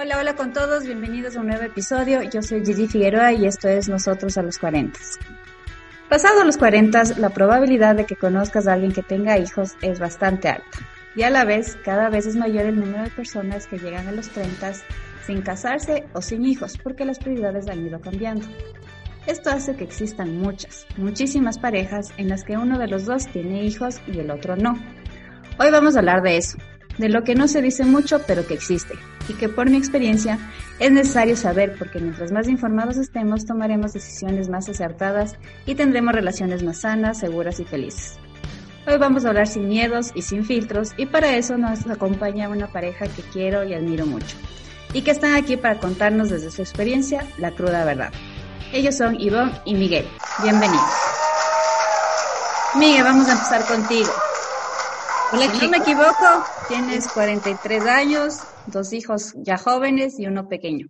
Hola, hola con todos, bienvenidos a un nuevo episodio. Yo soy Gigi Figueroa y esto es Nosotros a los 40. Pasado los 40, la probabilidad de que conozcas a alguien que tenga hijos es bastante alta. Y a la vez, cada vez es mayor el número de personas que llegan a los 30 sin casarse o sin hijos, porque las prioridades han ido cambiando. Esto hace que existan muchas, muchísimas parejas en las que uno de los dos tiene hijos y el otro no. Hoy vamos a hablar de eso, de lo que no se dice mucho pero que existe y que por mi experiencia es necesario saber porque mientras más informados estemos tomaremos decisiones más acertadas y tendremos relaciones más sanas, seguras y felices. Hoy vamos a hablar sin miedos y sin filtros y para eso nos acompaña una pareja que quiero y admiro mucho y que están aquí para contarnos desde su experiencia la cruda verdad. Ellos son Ivonne y Miguel. Bienvenidos. Miguel, vamos a empezar contigo. Hola, si no me equivoco, tienes 43 años, dos hijos ya jóvenes y uno pequeño.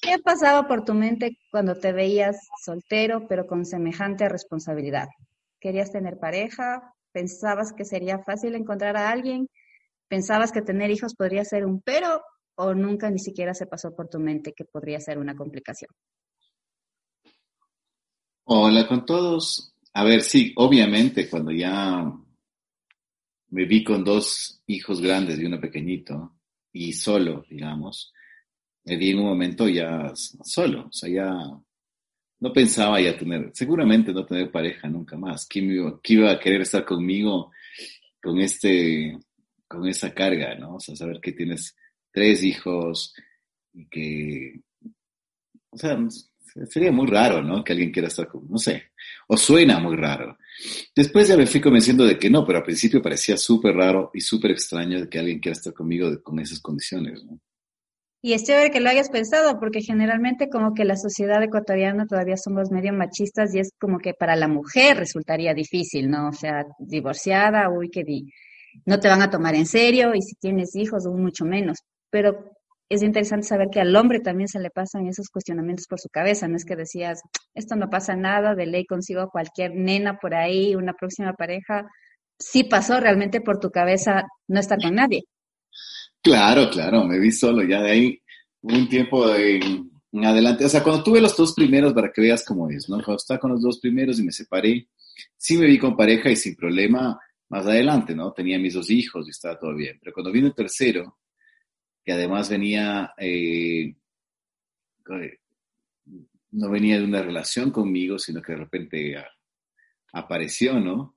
¿Qué pasaba por tu mente cuando te veías soltero pero con semejante responsabilidad? ¿Querías tener pareja? ¿Pensabas que sería fácil encontrar a alguien? ¿Pensabas que tener hijos podría ser un pero o nunca ni siquiera se pasó por tu mente que podría ser una complicación? Hola con todos. A ver, sí, obviamente cuando ya me vi con dos hijos grandes y uno pequeñito y solo, digamos, me vi en un momento ya solo, o sea, ya no pensaba ya tener, seguramente no tener pareja nunca más. ¿Quién iba, iba a querer estar conmigo con este, con esa carga, no? O sea, saber que tienes tres hijos y que, o sea, sería muy raro, ¿no? Que alguien quiera estar con, no sé, o suena muy raro. Después ya me fui convenciendo de que no, pero al principio parecía súper raro y súper extraño de que alguien quiera estar conmigo con esas condiciones, ¿no? Y es chévere que lo hayas pensado, porque generalmente como que la sociedad ecuatoriana todavía somos medio machistas y es como que para la mujer resultaría difícil, ¿no? O sea, divorciada, uy, que no te van a tomar en serio y si tienes hijos, aún mucho menos. Pero es interesante saber que al hombre también se le pasan esos cuestionamientos por su cabeza. No es que decías, esto no pasa nada, de ley consigo a cualquier nena por ahí, una próxima pareja. Sí pasó realmente por tu cabeza no estar con nadie. Claro, claro, me vi solo ya de ahí un tiempo en, adelante. O sea, cuando tuve los dos primeros, para que veas cómo es, ¿no? Cuando estaba con los dos primeros y me separé, sí me vi con pareja y sin problema más adelante, ¿no? Tenía mis dos hijos y estaba todo bien. Pero cuando vino el tercero, además venía, eh, no venía de una relación conmigo, sino que de repente apareció, ¿no?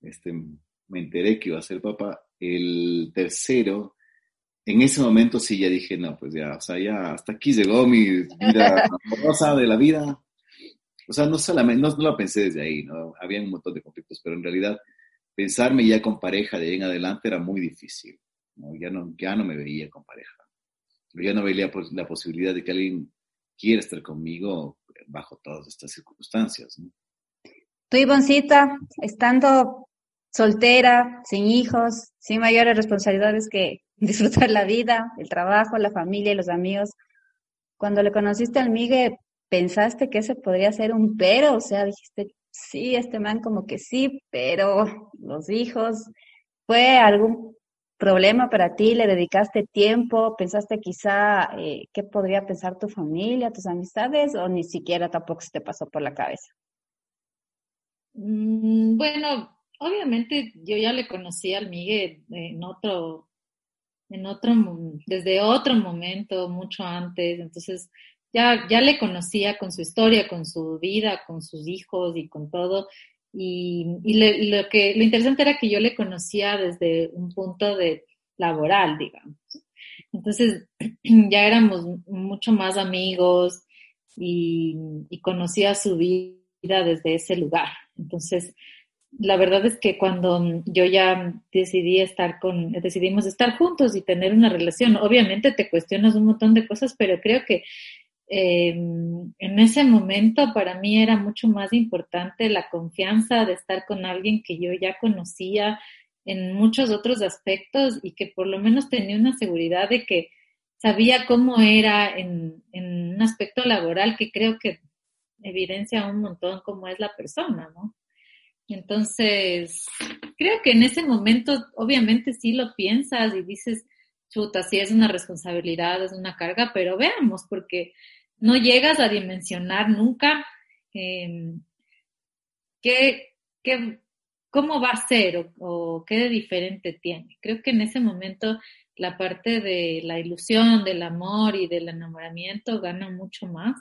Este, me enteré que iba a ser papá. El tercero, en ese momento sí ya dije, no, pues ya, o sea, ya hasta aquí llegó mi vida amorosa de la vida. O sea, no solamente, no, no lo pensé desde ahí, ¿no? Había un montón de conflictos, pero en realidad pensarme ya con pareja de ahí en adelante era muy difícil. Ya, no, ya no me veía con pareja. Ya no veía pues, la posibilidad de que alguien quiera estar conmigo bajo todas estas circunstancias. ¿no? Tú, Ivoncita, estando soltera, sin hijos, sin mayores responsabilidades que disfrutar la vida, el trabajo, la familia y los amigos, cuando le conociste al Migue, ¿pensaste que ese podría ser un pero? O sea, dijiste, sí, este man como que sí, pero los hijos, ¿fue algún problema para ti? ¿Le dedicaste tiempo? ¿Pensaste quizá eh, qué podría pensar tu familia, tus amistades o ni siquiera tampoco se te pasó por la cabeza? Mm, bueno, obviamente yo ya le conocí al Miguel en otro, en otro, desde otro momento, mucho antes, entonces ya, ya le conocía con su historia, con su vida, con sus hijos y con todo, y, lo, que, lo interesante era que yo le conocía desde un punto de laboral, digamos. Entonces ya éramos mucho más amigos y, y conocía su vida desde ese lugar. Entonces, la verdad es que cuando yo ya decidí estar con, decidimos estar juntos y tener una relación, obviamente te cuestionas un montón de cosas, pero creo que Em, en ese momento para mí era mucho más importante la confianza de estar con alguien que yo ya conocía en muchos otros aspectos y que por lo menos tenía una seguridad de que sabía cómo era en, en un aspecto laboral que creo que evidencia un montón cómo es la persona, ¿no? Entonces, creo que en ese momento, obviamente sí lo piensas y dices, chuta, sí es una responsabilidad, es una carga, pero veamos, porque no llegas a dimensionar nunca em, qué, cómo va a ser o, o, qué de diferente tiene. Creo que en ese momento la parte de la ilusión, del amor y del enamoramiento gana mucho más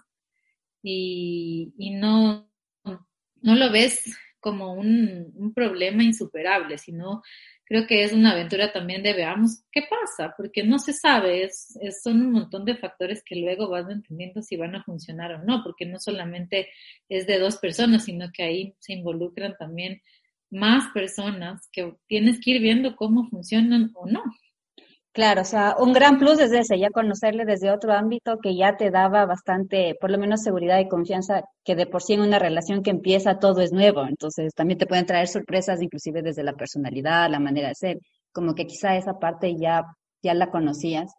y, y no, no lo ves como un, un, problema insuperable, sino creo que es una aventura también de veamos qué pasa, porque no se sabe, es, es, son un montón de factores que luego vas entendiendo si van a funcionar o no, porque no solamente es de dos personas, sino que ahí se involucran también más personas que tienes que ir viendo cómo funcionan o no. Claro, o sea, un gran plus es ese, ya conocerle desde otro ámbito que ya te daba bastante, por lo menos seguridad y confianza, que de por sí en una relación que empieza todo es nuevo, entonces también te pueden traer sorpresas, inclusive desde la personalidad, la manera de ser, como que quizá esa parte ya, ya la conocías.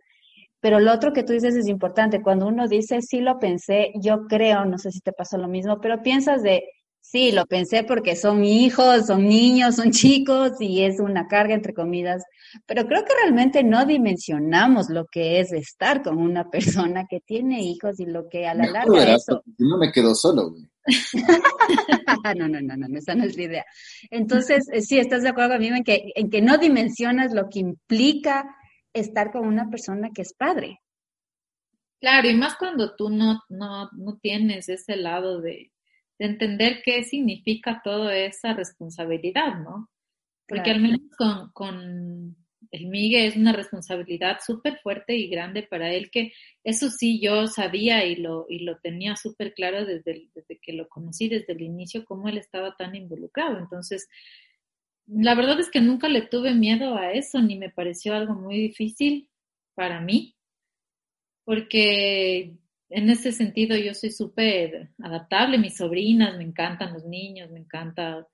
Pero lo otro que tú dices es importante, cuando uno dice, sí lo pensé, yo creo, no sé si te pasó lo mismo, pero piensas de, Sí, lo pensé porque son hijos, son niños, son chicos y es una carga entre comidas, pero creo que realmente no dimensionamos lo que es estar con una persona que tiene hijos y lo que a la larga eso... No me quedo solo, güey. no, no, no, no, esa no es la idea. Entonces, eh, sí, estás de acuerdo conmigo en que, en que no dimensionas lo que implica estar con una persona que es padre. Claro, y más cuando tú no, no, no tienes ese lado de, de entender qué significa toda esa responsabilidad, ¿no? Porque al menos con, con el Migue es una responsabilidad súper fuerte y grande para él, que eso sí yo sabía y lo, y lo tenía súper claro desde, desde que lo conocí, desde el inicio, cómo él estaba tan involucrado. Entonces, la verdad es que nunca le tuve miedo a eso, ni me pareció algo muy difícil para mí, porque en ese sentido yo soy súper adaptable, mis sobrinas, me encantan los niños, me encanta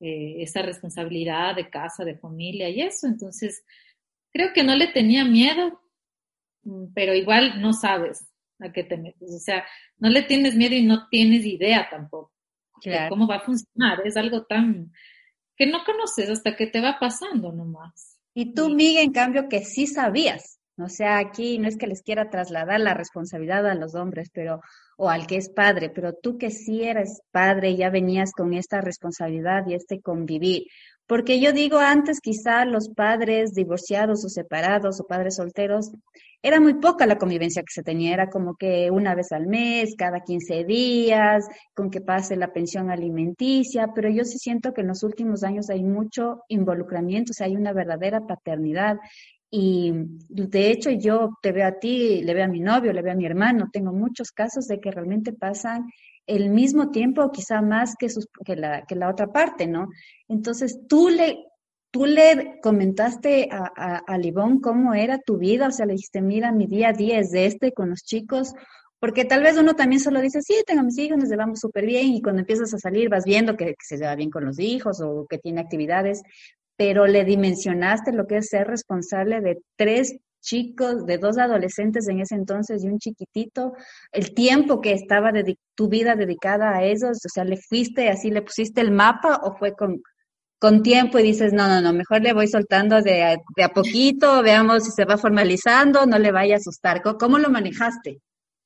eh, esa responsabilidad de casa, de familia y eso. Entonces, creo que no le tenía miedo, mm, pero igual no sabes a qué te metes. O sea, no le tienes miedo y no tienes idea tampoco de cómo va a funcionar. Es algo tan que no conoces hasta que te va pasando nomás. Y tú, Miguel, en cambio, que sí sabías. O sea, aquí no es que les quiera trasladar la responsabilidad a los hombres, pero o al que es padre, pero tú que sí eres padre ya venías con esta responsabilidad y este convivir. Porque yo digo antes quizá los padres divorciados o separados o padres solteros, era muy poca la convivencia que se tenía, era como que una vez al mes, cada 15 días, con que pase la pensión alimenticia, pero yo sí siento que en los últimos años hay mucho involucramiento, o sea, hay una verdadera paternidad y de hecho yo te veo a ti, le veo a mi novio, le veo a mi hermano, tengo muchos casos de que realmente pasan el mismo tiempo, quizá más que, sus, que, la, que la otra parte, ¿no? Entonces tú le, tú le comentaste a, a, Libón cómo era tu vida, o sea, le dijiste, mira, mi día a día es de este con los chicos, porque tal vez uno también solo dice, sí, tengo mis hijos, nos llevamos súper bien, y cuando empiezas a salir vas viendo que, que, se lleva bien con los hijos o que tiene actividades, pero le dimensionaste lo que es ser responsable de tres chicos, de dos adolescentes en ese entonces y un chiquitito, el tiempo que estaba tu vida dedicada a ellos, o sea, le fuiste así, le pusiste el mapa o fue con, con tiempo y dices, no, no, no, mejor le voy soltando de a, de a poquito, veamos si se va formalizando, no le vaya a asustar. ¿Cómo, lo manejaste?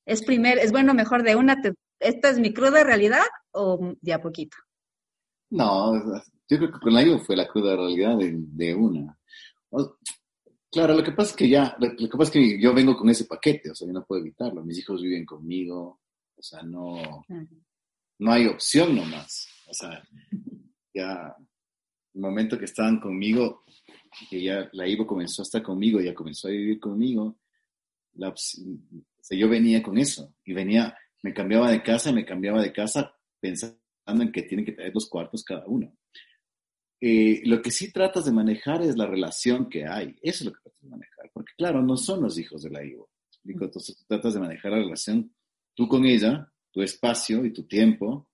¿Es primer, es bueno mejor de una, te, esta es mi cruda realidad o de a poquito? No, yo creo que con la IVO fue la cruda realidad de, de una. O, claro, lo que pasa es que ya, lo, lo, que pasa es que yo vengo con ese paquete, o sea, yo no puedo evitarlo. Mis hijos viven conmigo, o sea, no, no hay opción nomás. O sea, ya, el momento que estaban conmigo, que ya la IVO comenzó a estar conmigo, ya comenzó a vivir conmigo, la, o sea, yo venía con eso, y venía, me cambiaba de casa, me cambiaba de casa pensando en que tienen que tener dos cuartos cada uno. Eh, lo que sí tratas de manejar es la relación que hay. Eso es lo que tratas de manejar. Porque, claro, no son los hijos de la Ivo. Entonces, tú tratas de manejar la relación tú con ella, tu espacio y tu tiempo,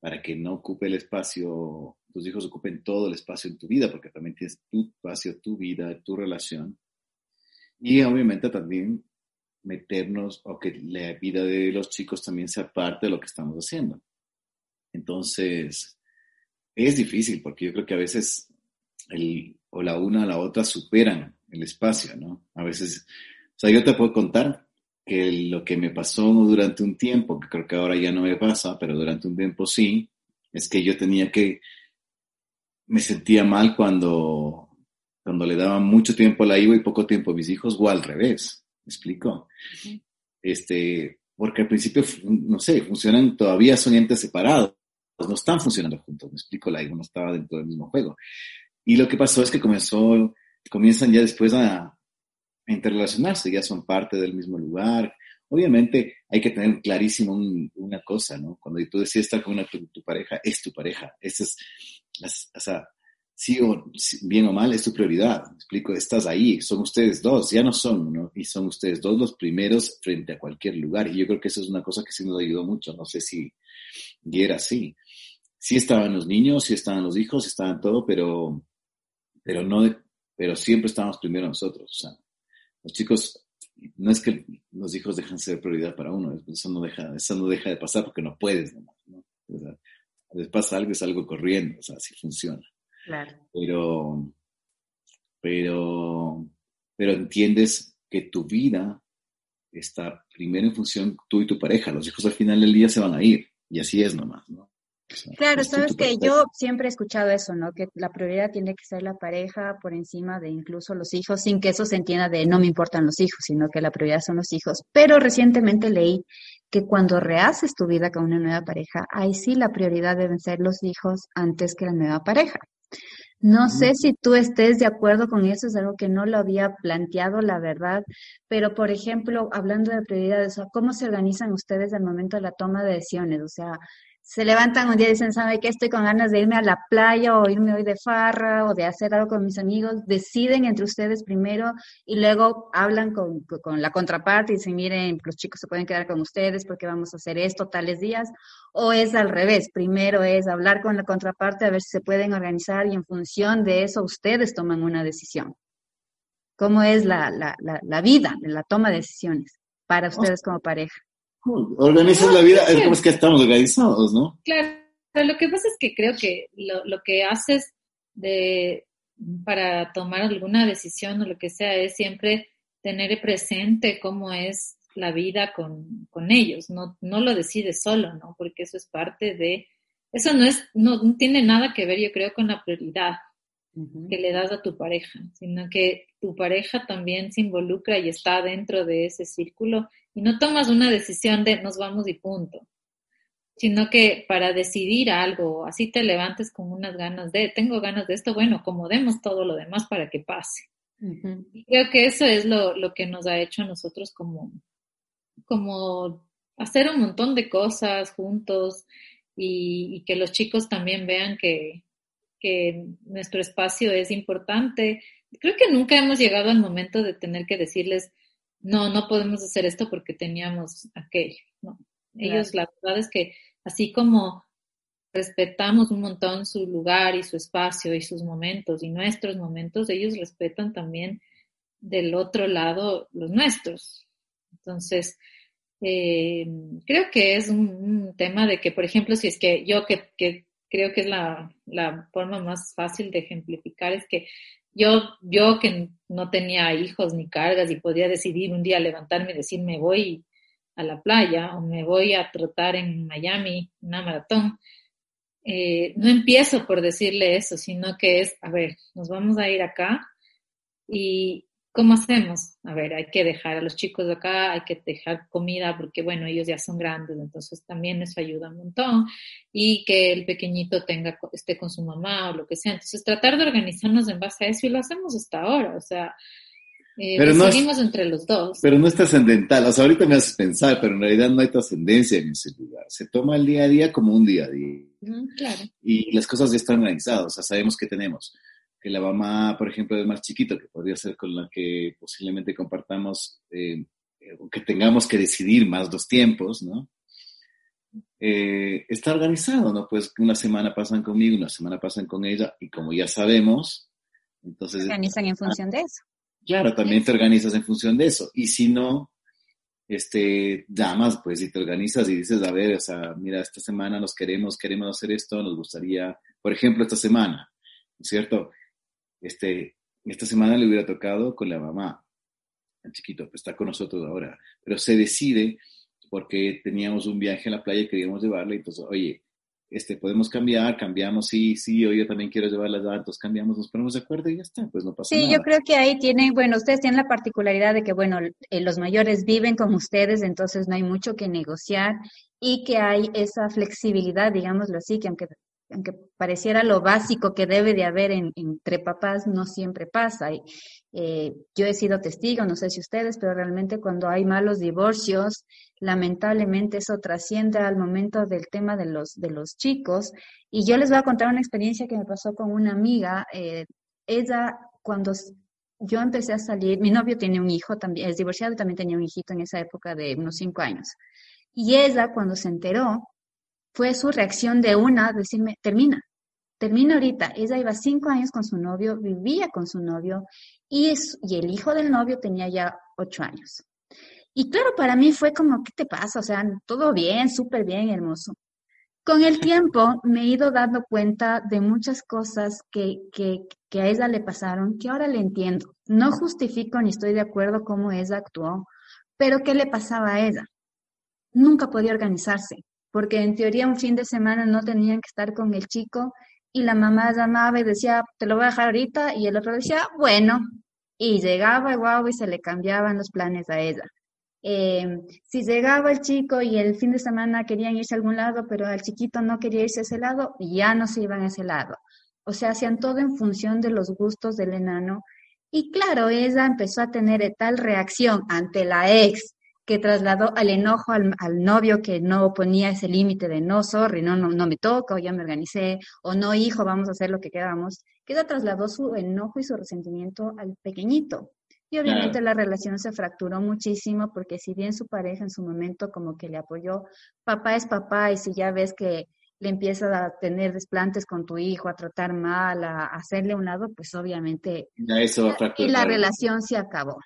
para que no ocupe el espacio, tus hijos ocupen todo el espacio en tu vida, porque también tienes tu espacio, tu vida, tu relación. Y obviamente también meternos o que la vida de los chicos también sea parte de lo que estamos haciendo. Entonces, es difícil porque yo creo que a veces el, o la una o la otra superan el espacio, ¿no? A veces, o sea, yo te puedo contar que lo que me pasó durante un tiempo, que creo que ahora ya no me pasa, pero durante un tiempo sí, es que yo tenía que, me sentía mal cuando, cuando le daba mucho tiempo a la IVA y poco tiempo a mis hijos, o al revés, ¿me explico? Este, porque al principio, no sé, funcionan, todavía son entes separados, no están funcionando juntos, me explico, la IVA no estaba dentro del mismo juego. Y lo que pasó es que comenzó, comienzan ya después a, interrelacionarse, ya son parte del mismo lugar. Obviamente hay que tener clarísimo una cosa, ¿no? Cuando tú decides estar con una, tu, pareja, es tu pareja. Esa es, o sea, sí o bien o mal, es tu prioridad. Me explico, estás ahí, son ustedes dos, ya no son, ¿no? Y son ustedes dos los primeros frente a cualquier lugar. Y yo creo que eso es una cosa que sí nos ayudó mucho. No sé si y era así. Sí estaban los niños, sí estaban los hijos, estaban todo, pero, pero no, pero siempre estábamos primero nosotros. Los chicos, no es que los hijos dejan de ser prioridad para uno, eso no deja, eso no deja de pasar porque no puedes ¿no? les pasa algo, es algo corriendo, o sea, así funciona. Claro. Pero, pero, pero entiendes que tu vida está primero en función tú y tu pareja. Los hijos al final del día se van a ir y así es nomás, ¿no? Claro, sabes que yo siempre he escuchado eso, ¿no? Que la prioridad tiene que ser la pareja por encima de incluso los hijos, sin que eso se entienda de no me importan los hijos, sino que la prioridad son los hijos. Pero recientemente leí que cuando rehaces tu vida con una nueva pareja, ahí sí la prioridad deben ser los hijos antes que la nueva pareja. No sé si tú estés de acuerdo con eso, es algo que no lo había planteado, la verdad, pero por ejemplo, hablando de prioridades, ¿cómo se organizan ustedes al momento de la toma de decisiones? O sea, se levantan un día y dicen, ¿sabe qué? Estoy con ganas de irme a la playa o irme hoy de farra o de hacer algo con mis amigos. Deciden entre ustedes primero y luego hablan con, con la contraparte y dicen, miren, los chicos se pueden quedar con ustedes porque vamos a hacer esto tales días. O es al revés, primero es hablar con la contraparte a ver si se pueden organizar y en función de eso ustedes toman una decisión. ¿Cómo es la, la, la, la vida, la toma de decisiones para ustedes como pareja? Organizas la vida, es como es que estamos organizados, ¿no? Claro, lo que pasa es que creo que lo, lo que haces de, para tomar alguna decisión o lo que sea es siempre tener presente cómo es la vida con, con ellos, no, no lo decides solo, ¿no? Porque eso es parte de, eso no es, no, no tiene nada que ver, yo creo, con la prioridad que le das a tu pareja, sino que tu pareja también se involucra y está dentro de ese círculo y no tomas una decisión de nos vamos y punto, sino que para decidir algo, así te levantes con unas ganas de, tengo ganas de esto, bueno, acomodemos todo lo demás para que pase. Y creo que eso es lo, lo, que nos ha hecho a nosotros como, como hacer un montón de cosas juntos y, y que los chicos también vean que, que nuestro espacio es importante. Creo que nunca hemos llegado al momento de tener que decirles, no, no podemos hacer esto porque teníamos aquello, ¿no? Ellos, la verdad es que así como respetamos un montón su lugar y su espacio y sus momentos y nuestros momentos, ellos respetan también del otro lado los nuestros. Entonces, eh, creo que es un, tema de que, por ejemplo, si es que yo que, que creo que es la, la, forma más fácil de ejemplificar, es que yo, yo que no tenía hijos ni cargas y podía decidir un día levantarme y decir me voy a la playa o me voy a trotar en Miami una maratón, eh, no empiezo por decirle eso, sino que es, a ver, nos vamos a ir acá y, ¿Cómo hacemos? A ver, hay que dejar a los chicos de acá, hay que dejar comida porque, bueno, ellos ya son grandes, entonces también eso ayuda un montón. Y que el pequeñito tenga, esté con su mamá o lo que sea. Entonces, tratar de organizarnos en base a eso y lo hacemos hasta ahora. O sea, eh, pero no entre los dos. Pero no es trascendental. O sea, ahorita me haces pensar, pero en realidad no hay trascendencia en ese lugar. Se toma el día a día como un día a día. claro. Y las cosas ya están organizadas. O sea, sabemos que tenemos que la mamá, por ejemplo, es más chiquito, que podría ser con la que posiblemente compartamos, eh, que tengamos que decidir más dos tiempos, ¿no? Eh, está organizado, ¿no? Pues una semana pasan conmigo, una semana pasan con ella, y como ya sabemos, entonces... Organizan en función de eso. Claro, también te organizas en función de eso. Y si no, este, llamas, pues, y te organizas y dices, a ver, o sea, mira, esta semana nos queremos, queremos hacer esto, nos gustaría, por ejemplo, esta semana, ¿no es cierto? Este, esta semana le hubiera tocado con la mamá, el chiquito, que está con nosotros ahora, pero se decide porque teníamos un viaje a la playa y queríamos llevarle, entonces, oye, este, podemos cambiar, cambiamos, sí, sí, o yo también quiero llevar las datos, cambiamos, nos ponemos de acuerdo y ya está, pues no pasa nada. Sí, yo creo que ahí tienen, bueno, ustedes tienen la particularidad de que, bueno, eh, los mayores viven con ustedes, entonces no hay mucho que negociar y que hay esa flexibilidad, digámoslo así, que aunque aunque pareciera lo básico que debe de haber entre papás, no siempre pasa. Eh, yo he sido testigo, no sé si ustedes, pero realmente cuando hay malos divorcios, lamentablemente eso trasciende al momento del tema de los, de los chicos. Y yo les voy a contar una experiencia que me pasó con una amiga. Eh, ella, cuando yo empecé a salir, mi novio tiene un hijo, también es divorciado y también tenía un hijito en esa época de unos cinco años. Y ella, cuando se enteró, fue su reacción de una, decirme, termina, termina ahorita. Ella iba cinco años con su novio, vivía con su novio y, y el hijo del novio tenía ya ocho años. Y claro, para mí fue como, ¿qué te pasa? O sea, todo bien, súper bien, hermoso. Con el tiempo me he ido dando cuenta de muchas cosas que, que, que a ella le pasaron, que ahora le entiendo. No justifico ni estoy de acuerdo cómo ella actuó, pero ¿qué le pasaba a ella? Nunca podía organizarse porque en teoría un fin de semana no tenían que estar con el chico y la mamá llamaba y decía, te lo voy a dejar ahorita, y el otro decía, bueno, y llegaba guau y se le cambiaban los planes a ella. Eh, si llegaba el chico y el fin de semana querían irse a algún lado, pero el chiquito no quería irse a ese lado, ya no se iban a ese lado. O sea, hacían todo en función de los gustos del enano. Y claro, ella empezó a tener tal reacción ante la ex que trasladó al enojo al, novio que no ponía ese límite de no, sorry, no, no, no me toca, o ya me organicé, o no, hijo, vamos a hacer lo que queramos, que ella trasladó su enojo y su resentimiento al pequeñito. Y obviamente la relación se fracturó muchísimo porque si bien su pareja en su momento como que le apoyó, papá es papá y si ya ves que le empiezas a tener desplantes con tu hijo, a tratar mal, a, hacerle un lado, pues obviamente ya eso y la relación se acabó.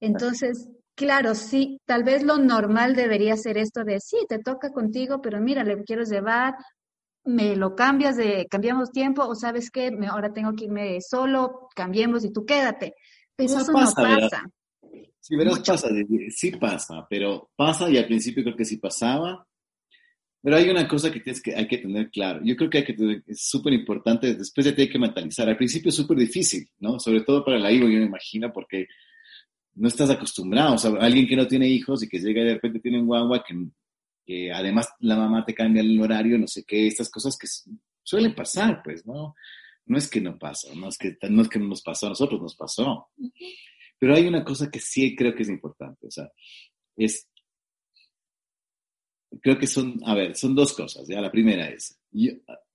Entonces, Claro, sí, tal vez lo normal debería ser esto de, sí, te toca contigo, pero mira, le quiero llevar, me lo cambias de, cambiamos tiempo, o sabes qué, ahora tengo que irme solo, cambiemos y tú quédate. Pero eso no pasa. Sí, verás, pasa, sí pasa, pero pasa y al principio creo que sí pasaba, pero hay una cosa que, tienes que hay que tener claro. Yo creo que hay que tener, es súper importante, después ya te hay que mentalizar. Al principio es súper difícil, ¿no? Sobre todo para la Ivo, yo me imagino, porque no estás acostumbrado. O sea, alguien que no tiene hijos y que llega y de repente tiene un guagua que, que además la mamá te cambia el horario, no sé qué, estas cosas que suelen pasar, pues, ¿no? No es que no pasa, no es que no, es que no nos pasó a nosotros, nos pasó. Pero hay una cosa que sí creo que es importante, o sea, es, creo que son, a ver, son dos cosas, ya, la primera es,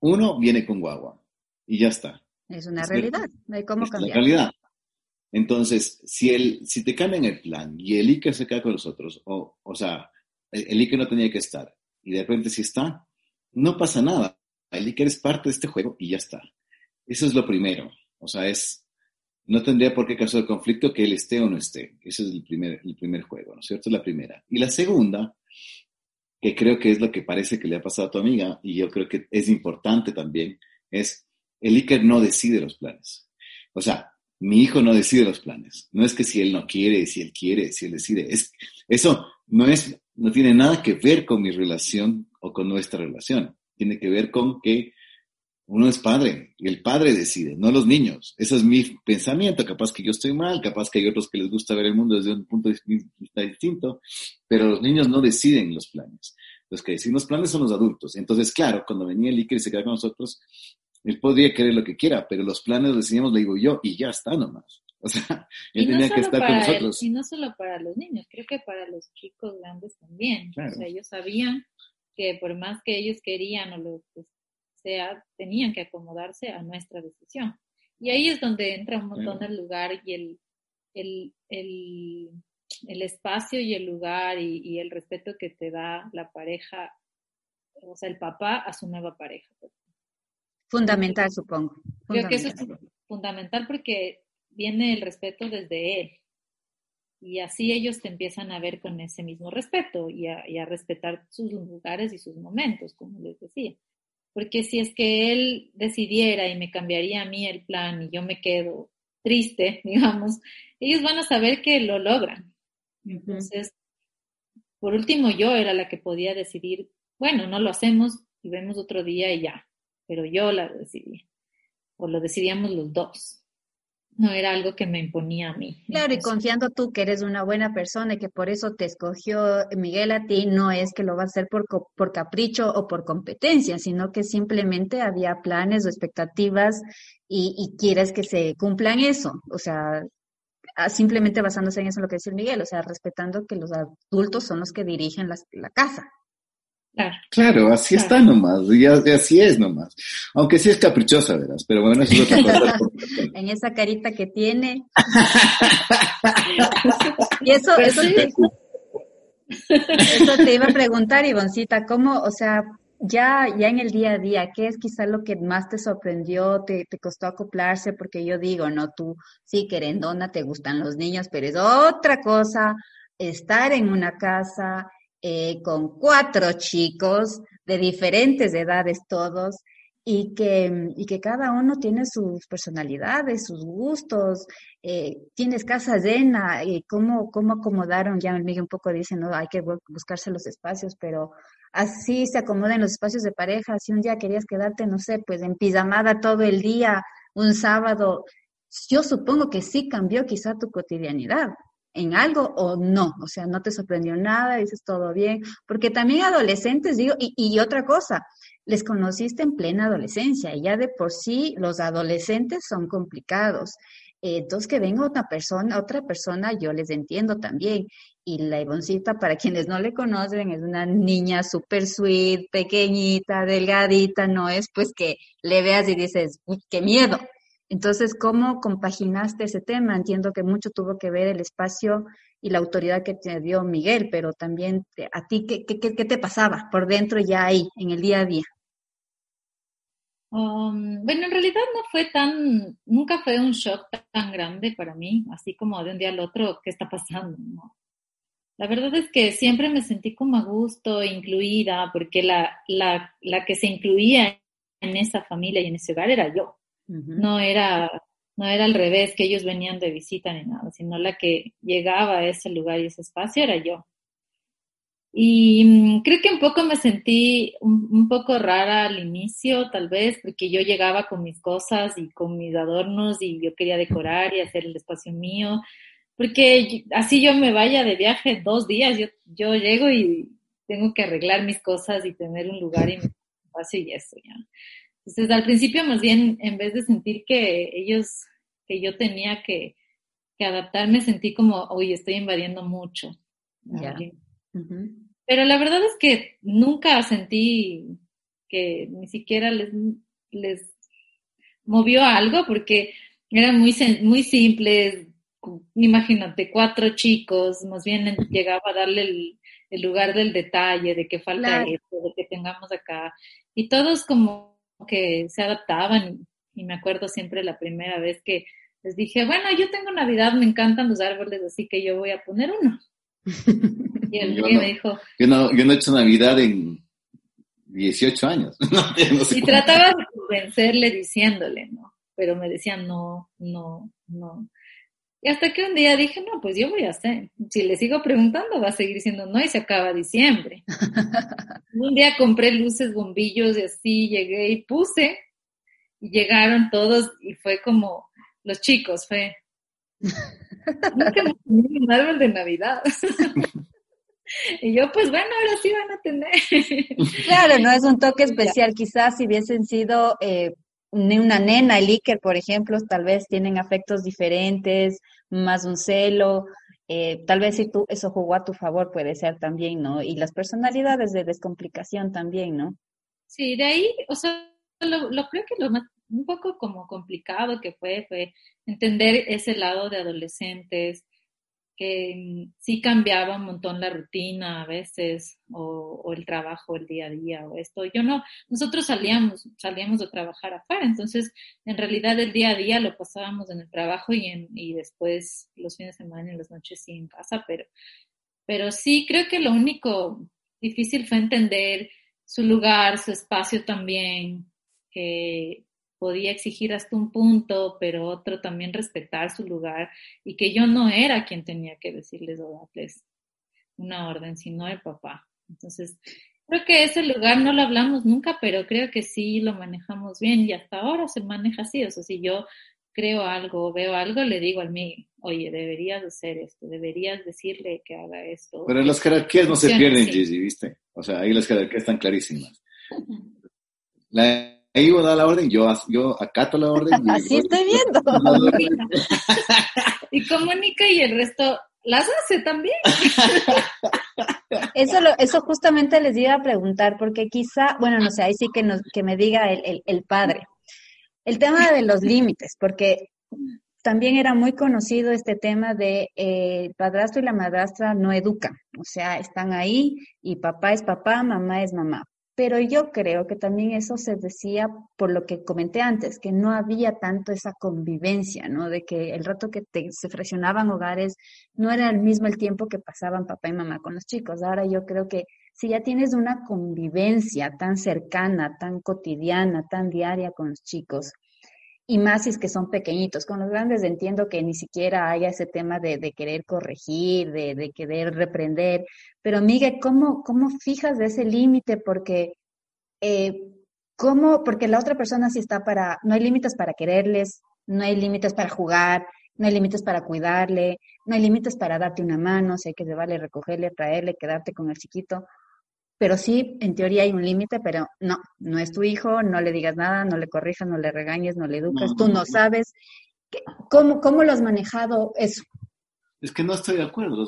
uno viene con guagua y ya está. Es una realidad, no hay cómo cambiar. La realidad. Entonces, si, el, si te cambian el plan y el Iker se queda con nosotros, o, o sea, el, Iker no tenía que estar y de repente sí está, no pasa nada. El Iker es parte de este juego y ya está. Eso es lo primero. O sea, es, no tendría por qué causar conflicto que él esté o no esté. Ese es el primer, el primer juego, ¿no es cierto? Es la primera. Y la segunda, que creo que es lo que parece que le ha pasado a tu amiga, y yo creo que es importante también, es el Iker no decide los planes. O sea, mi hijo no decide los planes. No es que si él no quiere, si él quiere, si él decide. Es, eso no, es, no tiene nada que ver con mi relación o con nuestra relación. Tiene que ver con que uno es padre y el padre decide, no los niños. Ese es mi pensamiento. Capaz que yo estoy mal, capaz que hay otros que les gusta ver el mundo desde un punto de vista distinto, pero los niños no deciden los planes. Los que deciden los planes son los adultos. Entonces, claro, cuando venía el Iker y se quedaba con nosotros, él podría querer lo que quiera, pero los planes los decidimos, le digo yo, y ya está nomás. O sea, él tenía que estar con nosotros. y no solo para los niños, creo que para los chicos grandes también. O sea, ellos sabían que por más que ellos querían o lo que sea, tenían que acomodarse a nuestra decisión. Y ahí es donde entra un montón el lugar y el, el, el, el, espacio y el lugar y, y, el respeto que te da la pareja, o sea, el papá a su nueva pareja. Fundamental, supongo. Creo que eso es fundamental porque viene el respeto desde él. Y así ellos te empiezan a ver con ese mismo respeto y a, y a respetar sus lugares y sus momentos, como les decía. Porque si es que él decidiera y me cambiaría a mí el plan y yo me quedo triste, digamos, ellos van a saber que lo logran. Entonces, por último, yo era la que podía decidir, bueno, no lo hacemos y vemos otro día y ya, pero yo la decidí, o lo decidíamos los dos no era algo que me imponía a mí. Claro, y confiando tú que eres una buena persona y que por eso te escogió Miguel a ti, no es que lo va a hacer por, por capricho o por competencia, sino que simplemente había planes o expectativas y, y quieres que se cumplan eso. O sea, simplemente basándose en eso lo que dice Miguel, o sea, respetando que los adultos son los que dirigen la casa. Claro, así está nomás, y así es nomás. Aunque sí es caprichosa, verás, pero bueno, eso es otra cosa. en esa carita que tiene. y eso, pues eso, te, eso te iba a preguntar, Ivoncita, ¿cómo, o sea, ya, ya en el día a día, ¿qué es quizás lo que más te sorprendió, te, te costó acoplarse? Porque yo digo, no, tú sí, querendona, te gustan los niños, pero es otra cosa estar en una casa, eh, con cuatro chicos de diferentes edades todos y que, y que cada uno tiene sus personalidades, sus gustos, eh, tienes casa llena, y cómo, cómo acomodaron, ya Miguel un poco dice, no, hay que buscarse los espacios, pero así se acomodan los espacios de pareja, si un día querías quedarte, no sé, pues en pijamada todo el día, un sábado, yo supongo que sí cambió quizá tu cotidianidad, en algo o no, o sea, no te sorprendió nada, dices todo bien, porque también adolescentes, digo, y, otra cosa, les conociste en plena adolescencia y ya de por sí los adolescentes son complicados. Entonces, que venga otra persona, otra persona, yo les entiendo también. Y la Ivoncita, para quienes no le conocen, es una niña súper sweet, pequeñita, delgadita, no es pues que le veas y dices, uy, qué miedo. Entonces, ¿cómo compaginaste ese tema? Entiendo que mucho tuvo que ver el espacio y la autoridad que te dio Miguel, pero también a ti, ¿qué, qué, qué te pasaba por dentro ya ahí, en el día a día? Um, bueno, en realidad no fue tan, nunca fue un shock tan grande para mí, así como de un día al otro, ¿qué está pasando? La verdad es que siempre me sentí como a gusto, incluida, porque la, la, la que se incluía en esa familia y en ese hogar era yo. No era, no era al revés, que ellos venían de visita ni nada, sino la que llegaba a ese lugar y ese espacio era yo. Y mm, creo que un poco me sentí un, poco rara al inicio, tal vez, porque yo llegaba con mis cosas y con mis adornos y yo quería decorar y hacer el espacio mío, porque así yo me vaya de viaje dos días, yo, yo llego y tengo que arreglar mis cosas y tener un lugar y mi espacio y eso ya. Entonces, al principio, más bien, en vez de sentir que ellos, que yo tenía que, que adaptarme, sentí como, oye, estoy invadiendo mucho. Pero la verdad es que nunca sentí que ni siquiera les, les movió algo porque eran muy, muy simples, imagínate, cuatro chicos, más bien llegaba a darle el, el lugar del detalle, de que falta esto, de que tengamos acá, y todos como que se adaptaban y me acuerdo siempre la primera vez que les dije, bueno, yo tengo Navidad, me encantan los árboles, así que yo voy a poner uno. Y él me dijo... Yo no, yo no he hecho Navidad en 18 años. y trataba de convencerle diciéndole, ¿no? Pero me decían, no, no, no. Y hasta que un día dije, no, pues yo voy a hacer. Si le sigo preguntando, va a seguir diciendo no y se acaba diciembre. un día compré luces, bombillos y así llegué y puse. Y llegaron todos y fue como los chicos, fue. Nunca me un árbol de Navidad. Y yo, pues bueno, ahora sí van a tener. Claro, no es un toque especial. Quizás si hubiesen sido eh, una nena, el Iker, por ejemplo, tal vez tienen afectos diferentes, más un celo, eh, tal vez si tú eso jugó a tu favor puede ser también, ¿no? Y las personalidades de descomplicación también, ¿no? Sí, de ahí, o sea, lo, lo creo que lo más, un poco como complicado que fue, fue entender ese lado de adolescentes, que mm, sí cambiaba un montón la rutina a veces, o, el trabajo, el día a día, o esto. Yo no, nosotros salíamos, salíamos de trabajar afuera, entonces en realidad el día a día lo pasábamos en el trabajo y, en, y después los fines de semana y las noches sí en casa, pero, pero sí creo que lo único difícil fue entender su lugar, su espacio también, que podía exigir hasta un punto, pero otro también respetar su lugar y que yo no era quien tenía que decirles o darles una orden, sino el papá. Entonces, creo que ese lugar no lo hablamos nunca, pero creo que sí lo manejamos bien y hasta ahora se maneja así. O sea, si yo creo algo, veo algo, le digo al mí, oye, deberías hacer esto, deberías decirle que haga esto. Pero las jerarquías no se pierden, Gigi, ¿viste? O sea, ahí las jerarquías están clarísimas. La ahí da la orden, yo, yo acato la orden. Así estoy viendo. y comunica y el resto las hace también. Eso, lo, eso justamente les iba a preguntar, porque quizá, bueno, no sé, ahí sí que, nos, que me diga el, el, padre. El tema de los límites, porque también era muy conocido este tema de eh, el padrastro y la madrastra no educan, o sea, están ahí y papá es papá, mamá es mamá. Pero yo creo que también eso se decía por lo que comenté antes, que no había tanto esa convivencia, ¿no? De que el rato que se fraccionaban hogares no era el mismo el tiempo que pasaban papá y mamá con los chicos. Ahora yo creo que si ya tienes una convivencia tan cercana, tan cotidiana, tan diaria con los chicos, y más si es que son pequeñitos. Con los grandes entiendo que ni siquiera haya ese tema de, de querer corregir, de, de, querer reprender. Pero Miguel, ¿cómo, cómo fijas ese límite? Porque, eh, ¿cómo? Porque la otra persona sí está para, no hay límites para quererles, no hay límites para jugar, no hay límites para cuidarle, no hay límites para darte una mano, si hay que llevarle, recogerle, traerle, quedarte con el chiquito pero sí, en teoría hay un límite, pero no, no es tu hijo, no le digas nada, no le corrijas, no le regañes, no le educas, tú no sabes. ¿Cómo, ¿Cómo lo has manejado eso? Es que no estoy de acuerdo,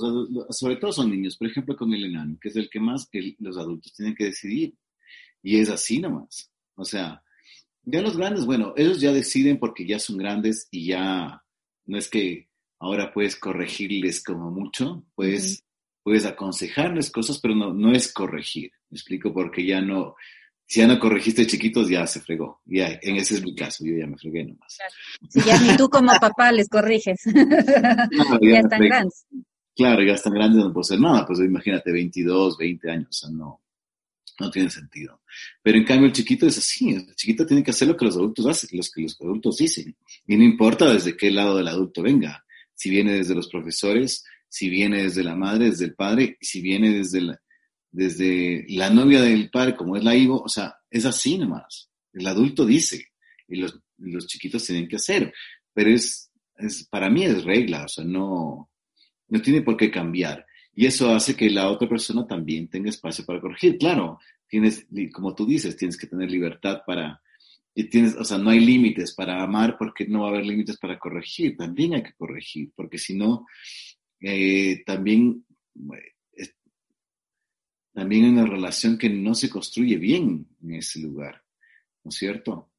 sobre todo son niños, por ejemplo con el enano, que es el que más los adultos tienen que decidir, y es así nomás. O sea, ya los grandes, bueno, ellos ya deciden porque ya son grandes y ya no es que ahora puedes corregirles como mucho, pues puedes aconsejarles cosas, pero no, no es corregir. Me explico porque ya no, si ya no corregiste chiquitos, ya se fregó. Ya, en ese es mi caso, yo ya me fregué nomás. Si ya ni tú como papá les corriges. ya, están grandes. Claro, ya están grandes, no puedo hacer nada. Pues imagínate, 22, 20 años, o sea, no, no tiene sentido. Pero en cambio el chiquito es así, el chiquito tiene que hacer lo que los adultos hacen, lo que los adultos dicen. Y no importa desde qué lado del adulto venga. Si viene desde los profesores, si viene desde la madre, desde el padre, si viene desde la, desde la novia del padre, como es la Ivo, o sea, es así nomás. El adulto dice y los, los chiquitos tienen que hacer, pero es, es, para mí es regla, o sea, no, no tiene por qué cambiar. Y eso hace que la otra persona también tenga espacio para corregir. Claro, tienes, como tú dices, tienes que tener libertad para, y tienes, o sea, no hay límites para amar porque no va a haber límites para corregir. También hay que corregir, porque si no, eh, también, eh, también hay una relación que no se construye bien en ese lugar, ¿no es cierto?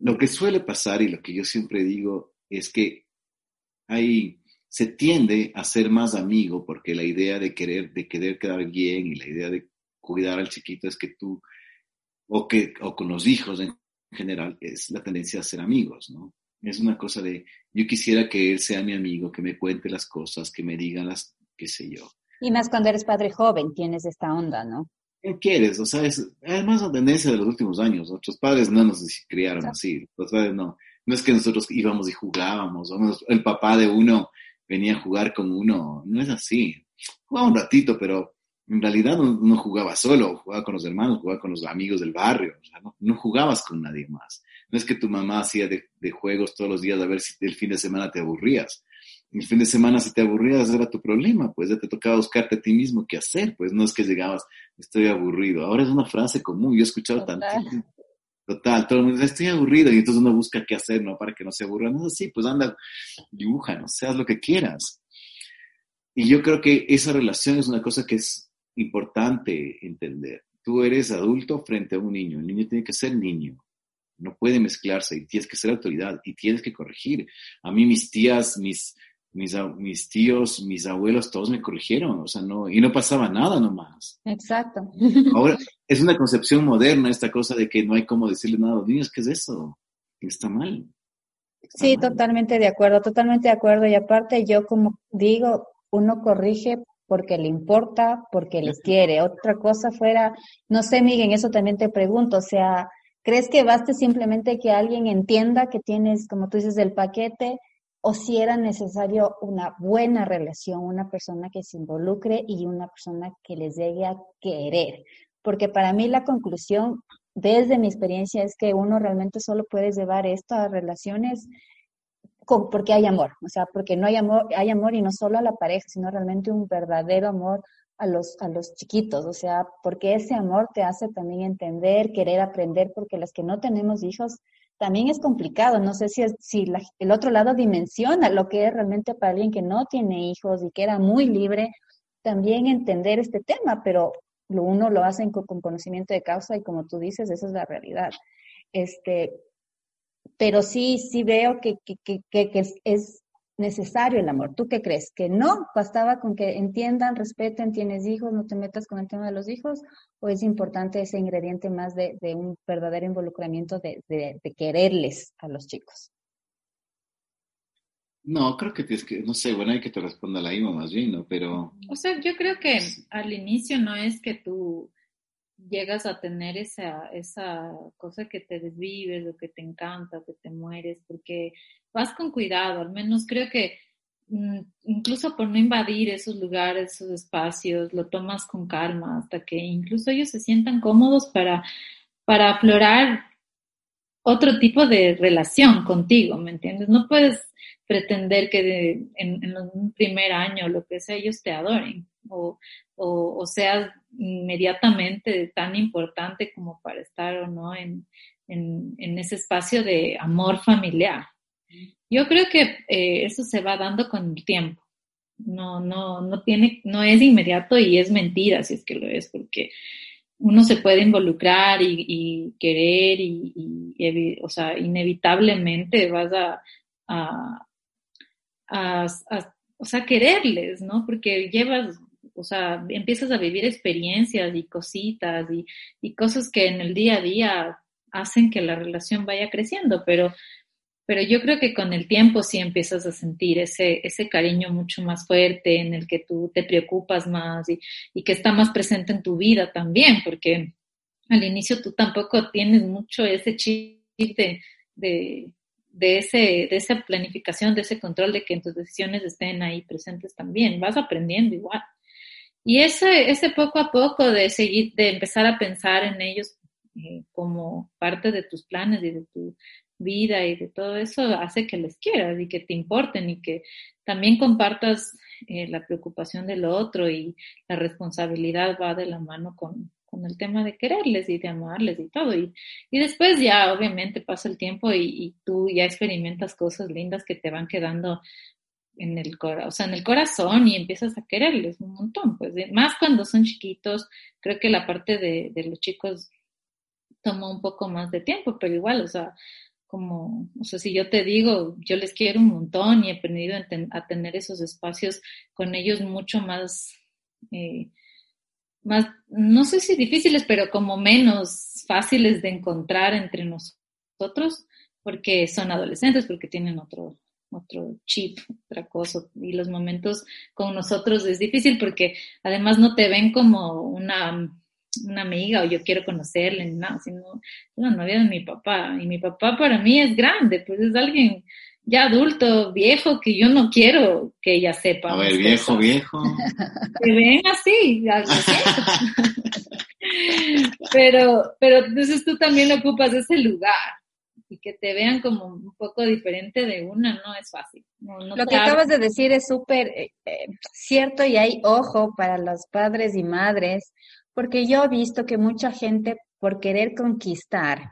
Lo que suele pasar y lo que yo siempre digo es que hay, se tiende a ser más amigo porque la idea de querer, de querer quedar bien y la idea de cuidar al chiquito es que tú, o, que, o con los hijos en general, es la tendencia a ser amigos, ¿no? Es una cosa de, yo quisiera que él sea mi amigo, que me cuente las cosas, que me diga las, qué sé yo. Y más cuando eres padre joven, tienes esta onda, ¿no? ¿Qué quieres? O sea, es además la tendencia de los últimos años. Nuestros padres no nos criaron así. Los padres no. No es que nosotros íbamos y jugábamos. O el papá de uno venía a jugar con uno. No es así. Jugaba un ratito, pero en realidad no, jugaba solo. Jugaba con los hermanos, jugaba con los amigos del barrio. O sea, no, no jugabas con nadie más. No es que tu mamá hacía de, juegos todos los días a ver si el fin de semana te aburrías. El fin de semana si te aburrías era tu problema, pues ya te tocaba buscarte a ti mismo qué hacer, pues no es que llegabas, estoy aburrido. Ahora es una frase común, yo he escuchado tanto. Total, todo el mundo dice, estoy aburrido y entonces uno busca qué hacer, ¿no? Para que no se aburra. No es así, pues anda, dibuja, no seas lo que quieras. Y yo creo que esa relación es una cosa que es importante entender. Tú eres adulto frente a un niño, el niño tiene que ser niño no puede mezclarse y tienes que ser autoridad y tienes que corregir. A mí mis tías, mis, mis, mis tíos, mis abuelos, todos me corrigieron, o sea, no, y no pasaba nada nomás. Exacto. Ahora, es una concepción moderna esta cosa de que no hay como decirle nada a los niños, ¿qué es eso? Está mal. sí, totalmente de acuerdo, totalmente de acuerdo. Y aparte, yo como digo, uno corrige porque le importa, porque les quiere. Otra cosa fuera, no sé, Miguel, eso también te pregunto, o sea, ¿Crees que baste simplemente que alguien entienda que tienes, como tú dices, el paquete? ¿O si era necesario una buena relación, una persona que se involucre y una persona que les llegue a querer? Porque para mí la conclusión, desde mi experiencia, es que uno realmente solo puede llevar esto a relaciones porque hay amor, o sea, porque no hay amor, hay amor y no solo a la pareja, sino realmente un verdadero amor a los, a los chiquitos, o sea, porque ese amor te hace también entender, querer aprender, porque las que no tenemos hijos también es complicado. No sé si, si el otro lado dimensiona lo que es realmente para alguien que no tiene hijos y que era muy libre, también entender este tema, pero lo uno lo hace con, conocimiento de causa y como tú dices, esa es la realidad. Este, pero sí, sí veo que, que, que, que es, necesario el amor. ¿Tú qué crees? ¿Que no? ¿Bastaba con que entiendan, respeten, tienes hijos, no te metas con el tema de los hijos? ¿O es importante ese ingrediente más de, un verdadero involucramiento de, quererles a los chicos? No, creo que tienes que, no sé, bueno, hay que te responda la IMA más bien, ¿no? Pero... O sea, yo creo que al inicio no es que tú llegas a tener esa, esa cosa que te desvives o que te encanta, que te mueres, porque vas con cuidado, al menos creo que mm, incluso por no invadir esos lugares, esos espacios, lo tomas con calma hasta que incluso ellos se sientan cómodos para, para aflorar otro tipo de relación contigo, ¿me entiendes? No puedes pretender que en, un primer año, lo que sea, ellos te adoren o, o, seas inmediatamente tan importante como para estar o no en, en ese espacio de amor familiar. Yo creo que eh, eso se va dando con el tiempo. No, no, no tiene, no es inmediato y es mentira si es que lo es, porque uno se puede involucrar y, querer y, o sea, inevitablemente vas a, a, o sea, quererles, ¿no? Porque llevas o sea, empiezas a vivir experiencias y cositas y, y cosas que en el día a día hacen que la relación vaya creciendo, pero, pero yo creo que con el tiempo sí empiezas a sentir ese, ese cariño mucho más fuerte en el que tú te preocupas más y, y que está más presente en tu vida también, porque al inicio tú tampoco tienes mucho ese chip de, de, de, ese, de esa planificación, de ese control de que tus decisiones estén ahí presentes también. Vas aprendiendo igual. Y ese, ese poco a poco de seguir, de empezar a pensar en ellos eh, como parte de tus planes y de tu vida y de todo eso hace que les quieras y que te importen y que también compartas eh, la preocupación del otro y la responsabilidad va de la mano con, con el tema de quererles y de amarles y todo. Y, y después ya obviamente pasa el tiempo y, y, tú ya experimentas cosas lindas que te van quedando en el, o sea, en el corazón y empiezas a quererles un montón, pues más cuando son chiquitos, creo que la parte de, de los chicos toma un poco más de tiempo, pero igual, o sea, como, o sea, si yo te digo, yo les quiero un montón y he aprendido a, tener esos espacios con ellos mucho más, eh, más, no sé si difíciles, pero como menos fáciles de encontrar entre nosotros, porque son adolescentes, porque tienen otro, otro chip, otra cosa. Y los momentos con nosotros es difícil porque además no te ven como una, una amiga o yo quiero conocerle, no, sino una novia de mi papá. Y mi papá para mí es grande, pues es alguien ya adulto, viejo, que yo no quiero que ella sepa. A ver, viejo, viejo. Que ven así, pero, pero entonces tú también ocupas ese lugar y que te vean como un poco diferente de una no es fácil. Lo que acabas de decir es súper eh, eh, cierto y hay ojo para los padres y madres, porque yo he visto que mucha gente por querer conquistar,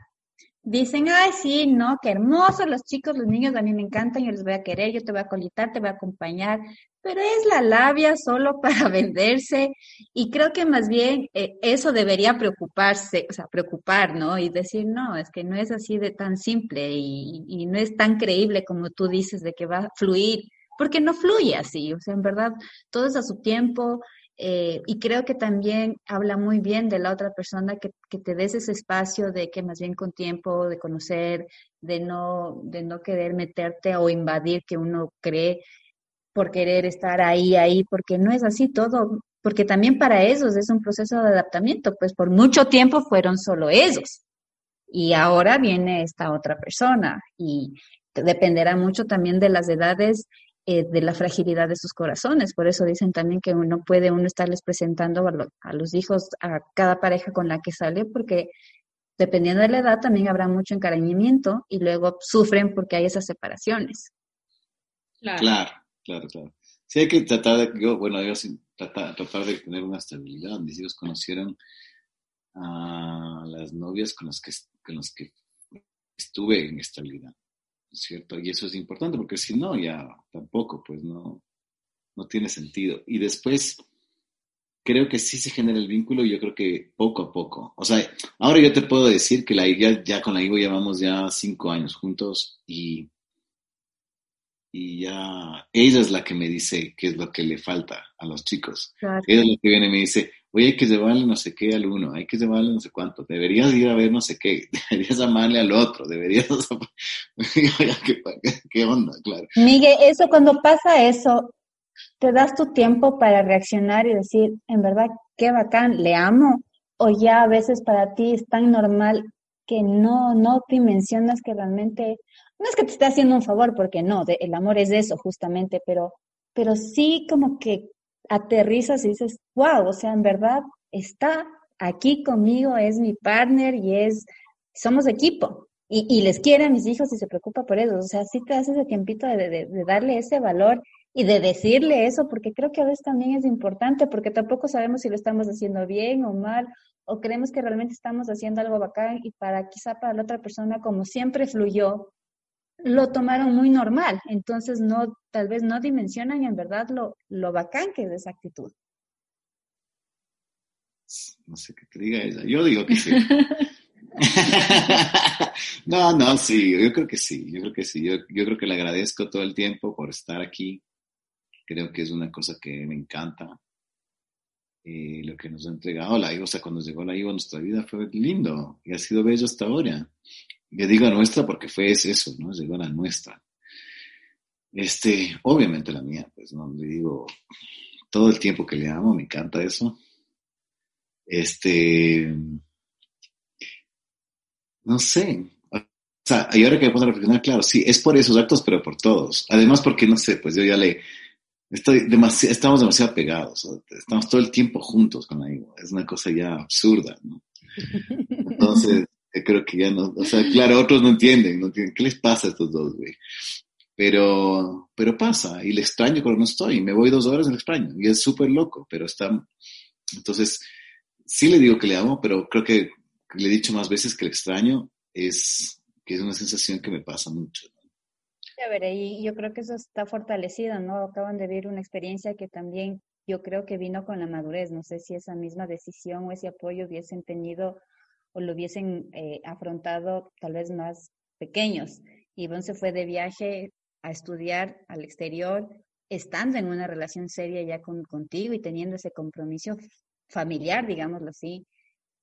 dicen, ay, sí, no, qué hermosos los chicos, los niños a mí me encantan, yo les voy a querer, yo te voy a colitar, te voy a acompañar, pero es la labia solo para venderse y creo que más bien eh, eso debería preocuparse, o sea, preocupar, ¿no? Y decir, no, es que no es así de tan simple y, y no es tan creíble como tú dices de que va a fluir, porque no fluye así, o sea, en verdad, todo es a su tiempo. Eh, y creo que también habla muy bien de la otra persona que, que te des ese espacio de que más bien con tiempo, de conocer, de no, de no querer meterte o invadir que uno cree por querer estar ahí, ahí, porque no es así todo, porque también para ellos es un proceso de adaptamiento, pues por mucho tiempo fueron solo ellos. Y ahora viene esta otra persona y dependerá mucho también de las edades, eh, de la fragilidad de sus corazones. Por eso dicen también que uno puede uno estarles presentando a, los hijos a cada pareja con la que sale, porque dependiendo de la edad también habrá mucho encariñamiento y luego sufren porque hay esas separaciones. Claro, claro, claro. Sí hay que tratar de, yo, bueno, yo tratar, tratar de tener una estabilidad. Mis hijos conocieron a las novias con las que, con las que estuve en estabilidad, ¿cierto? Y eso es importante porque si no, ya tampoco, pues no, no tiene sentido. Y después, creo que sí se genera el vínculo y yo creo que poco a poco. O sea, ahora yo te puedo decir que la, ya, ya con la Ivo llevamos ya cinco años juntos y, y ya ella es la que me dice qué es lo que le falta a los chicos. Ella es la que viene y me dice, oye, hay que llevarle no sé qué al uno, hay que llevarle no sé cuánto, deberías ir a ver no sé qué, deberías amarle al otro, deberías... ¿Qué, ¿Qué onda? Claro. Miguel, eso cuando pasa eso, te das tu tiempo para reaccionar y decir, en verdad, qué bacán, le amo, o ya a veces para ti es tan normal que no, no dimensionas que realmente, no es que te esté haciendo un favor, porque no, el amor es eso justamente, pero, pero sí como que aterrizas y dices, wow, o sea, en verdad está aquí conmigo, es mi partner y es, somos equipo. Y, y les quiere a mis hijos y se preocupa por ellos. O sea, sí te haces ese tiempito de, de, de darle ese valor y de decirle eso, porque creo que a veces también es importante, porque tampoco sabemos si lo estamos haciendo bien o mal, o creemos que realmente estamos haciendo algo bacán y para quizá para la otra persona, como siempre fluyó, lo tomaron muy normal, entonces no, tal vez no dimensionan en verdad lo, lo bacán que es esa actitud. No sé qué te diga ella, yo digo que sí. no, no, sí, yo creo que sí, yo creo que sí, yo, yo creo que le agradezco todo el tiempo por estar aquí, creo que es una cosa que me encanta. Eh, lo que nos ha entregado la IVA, o sea, cuando llegó la IVA a nuestra vida fue lindo y ha sido bello hasta ahora. Yo digo nuestra porque fue eso, ¿no? Llegó la nuestra. Este, obviamente la mía, pues, ¿no? Le digo, todo el tiempo que le amo, me encanta eso. Este, no sé. O sea, y ahora que me pongo a reflexionar, claro, sí, es por esos actos, pero por todos. Además, porque, no sé, pues yo ya le, estoy demasiado, estamos demasiado pegados, estamos todo el tiempo juntos con la Ivo. Es una cosa ya absurda, ¿no? Entonces, creo que ya no, o sea, claro, otros no entienden, no entienden, ¿qué les pasa a estos dos, güey? Pero, pero pasa, y le extraño cuando no estoy, me voy dos horas y le extraño, y es súper loco, pero está, entonces, sí le digo que le amo, pero creo que le he dicho más veces que le extraño, es que es una sensación que me pasa mucho. A ver, y yo creo que eso está fortalecido, ¿no? Acaban de vivir una experiencia que también yo creo que vino con la madurez. No sé si esa misma decisión o ese apoyo hubiesen tenido lo hubiesen eh, afrontado tal vez más pequeños. Ivonne se fue de viaje a estudiar al exterior, estando en una relación seria ya con, contigo y teniendo ese compromiso familiar, digámoslo así.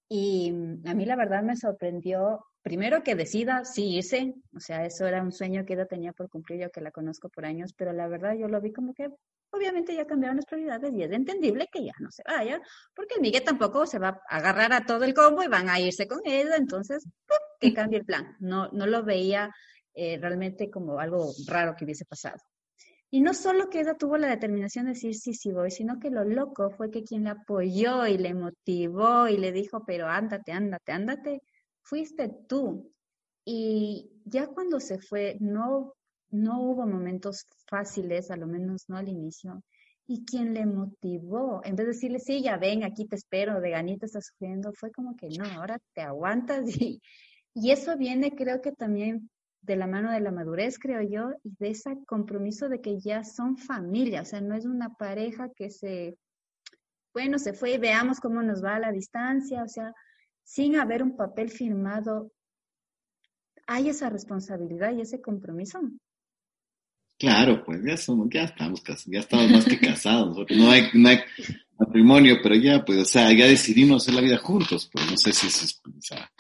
Y mm, a mí la verdad me sorprendió, primero que decida sí irse, o sea, eso era un sueño que ella tenía por cumplir, yo que la conozco por años, pero la verdad yo lo vi como que obviamente ya cambiaron las prioridades y es entendible que ya no se vaya, porque el Miguel tampoco se va a agarrar a todo el combo y van a irse con ella, entonces que cambie el plan. No, no lo veía eh, realmente como algo raro que hubiese pasado. Y no solo que ella tuvo la determinación de decir sí, sí voy, sino que lo loco fue que quien le apoyó y le motivó y le dijo, pero ándate, ándate, ándate, fuiste tú. Y ya cuando se fue, no no hubo momentos fáciles, a lo menos no al inicio. Y quien le motivó, en vez de decirle, sí, ya ven, aquí te espero, de ganita estás sufriendo, fue como que no, ahora te aguantas. Y, y eso viene, creo que también de la mano de la madurez, creo yo, y de ese compromiso de que ya son familia, o sea, no es una pareja que se, bueno, se fue y veamos cómo nos va a la distancia, o sea, sin haber un papel firmado, hay esa responsabilidad y ese compromiso. Claro, pues ya somos, ya estamos ya estamos más que casados, no hay, no hay matrimonio, pero ya, pues, o sea, ya decidimos hacer la vida juntos, pues no sé si es, o sea,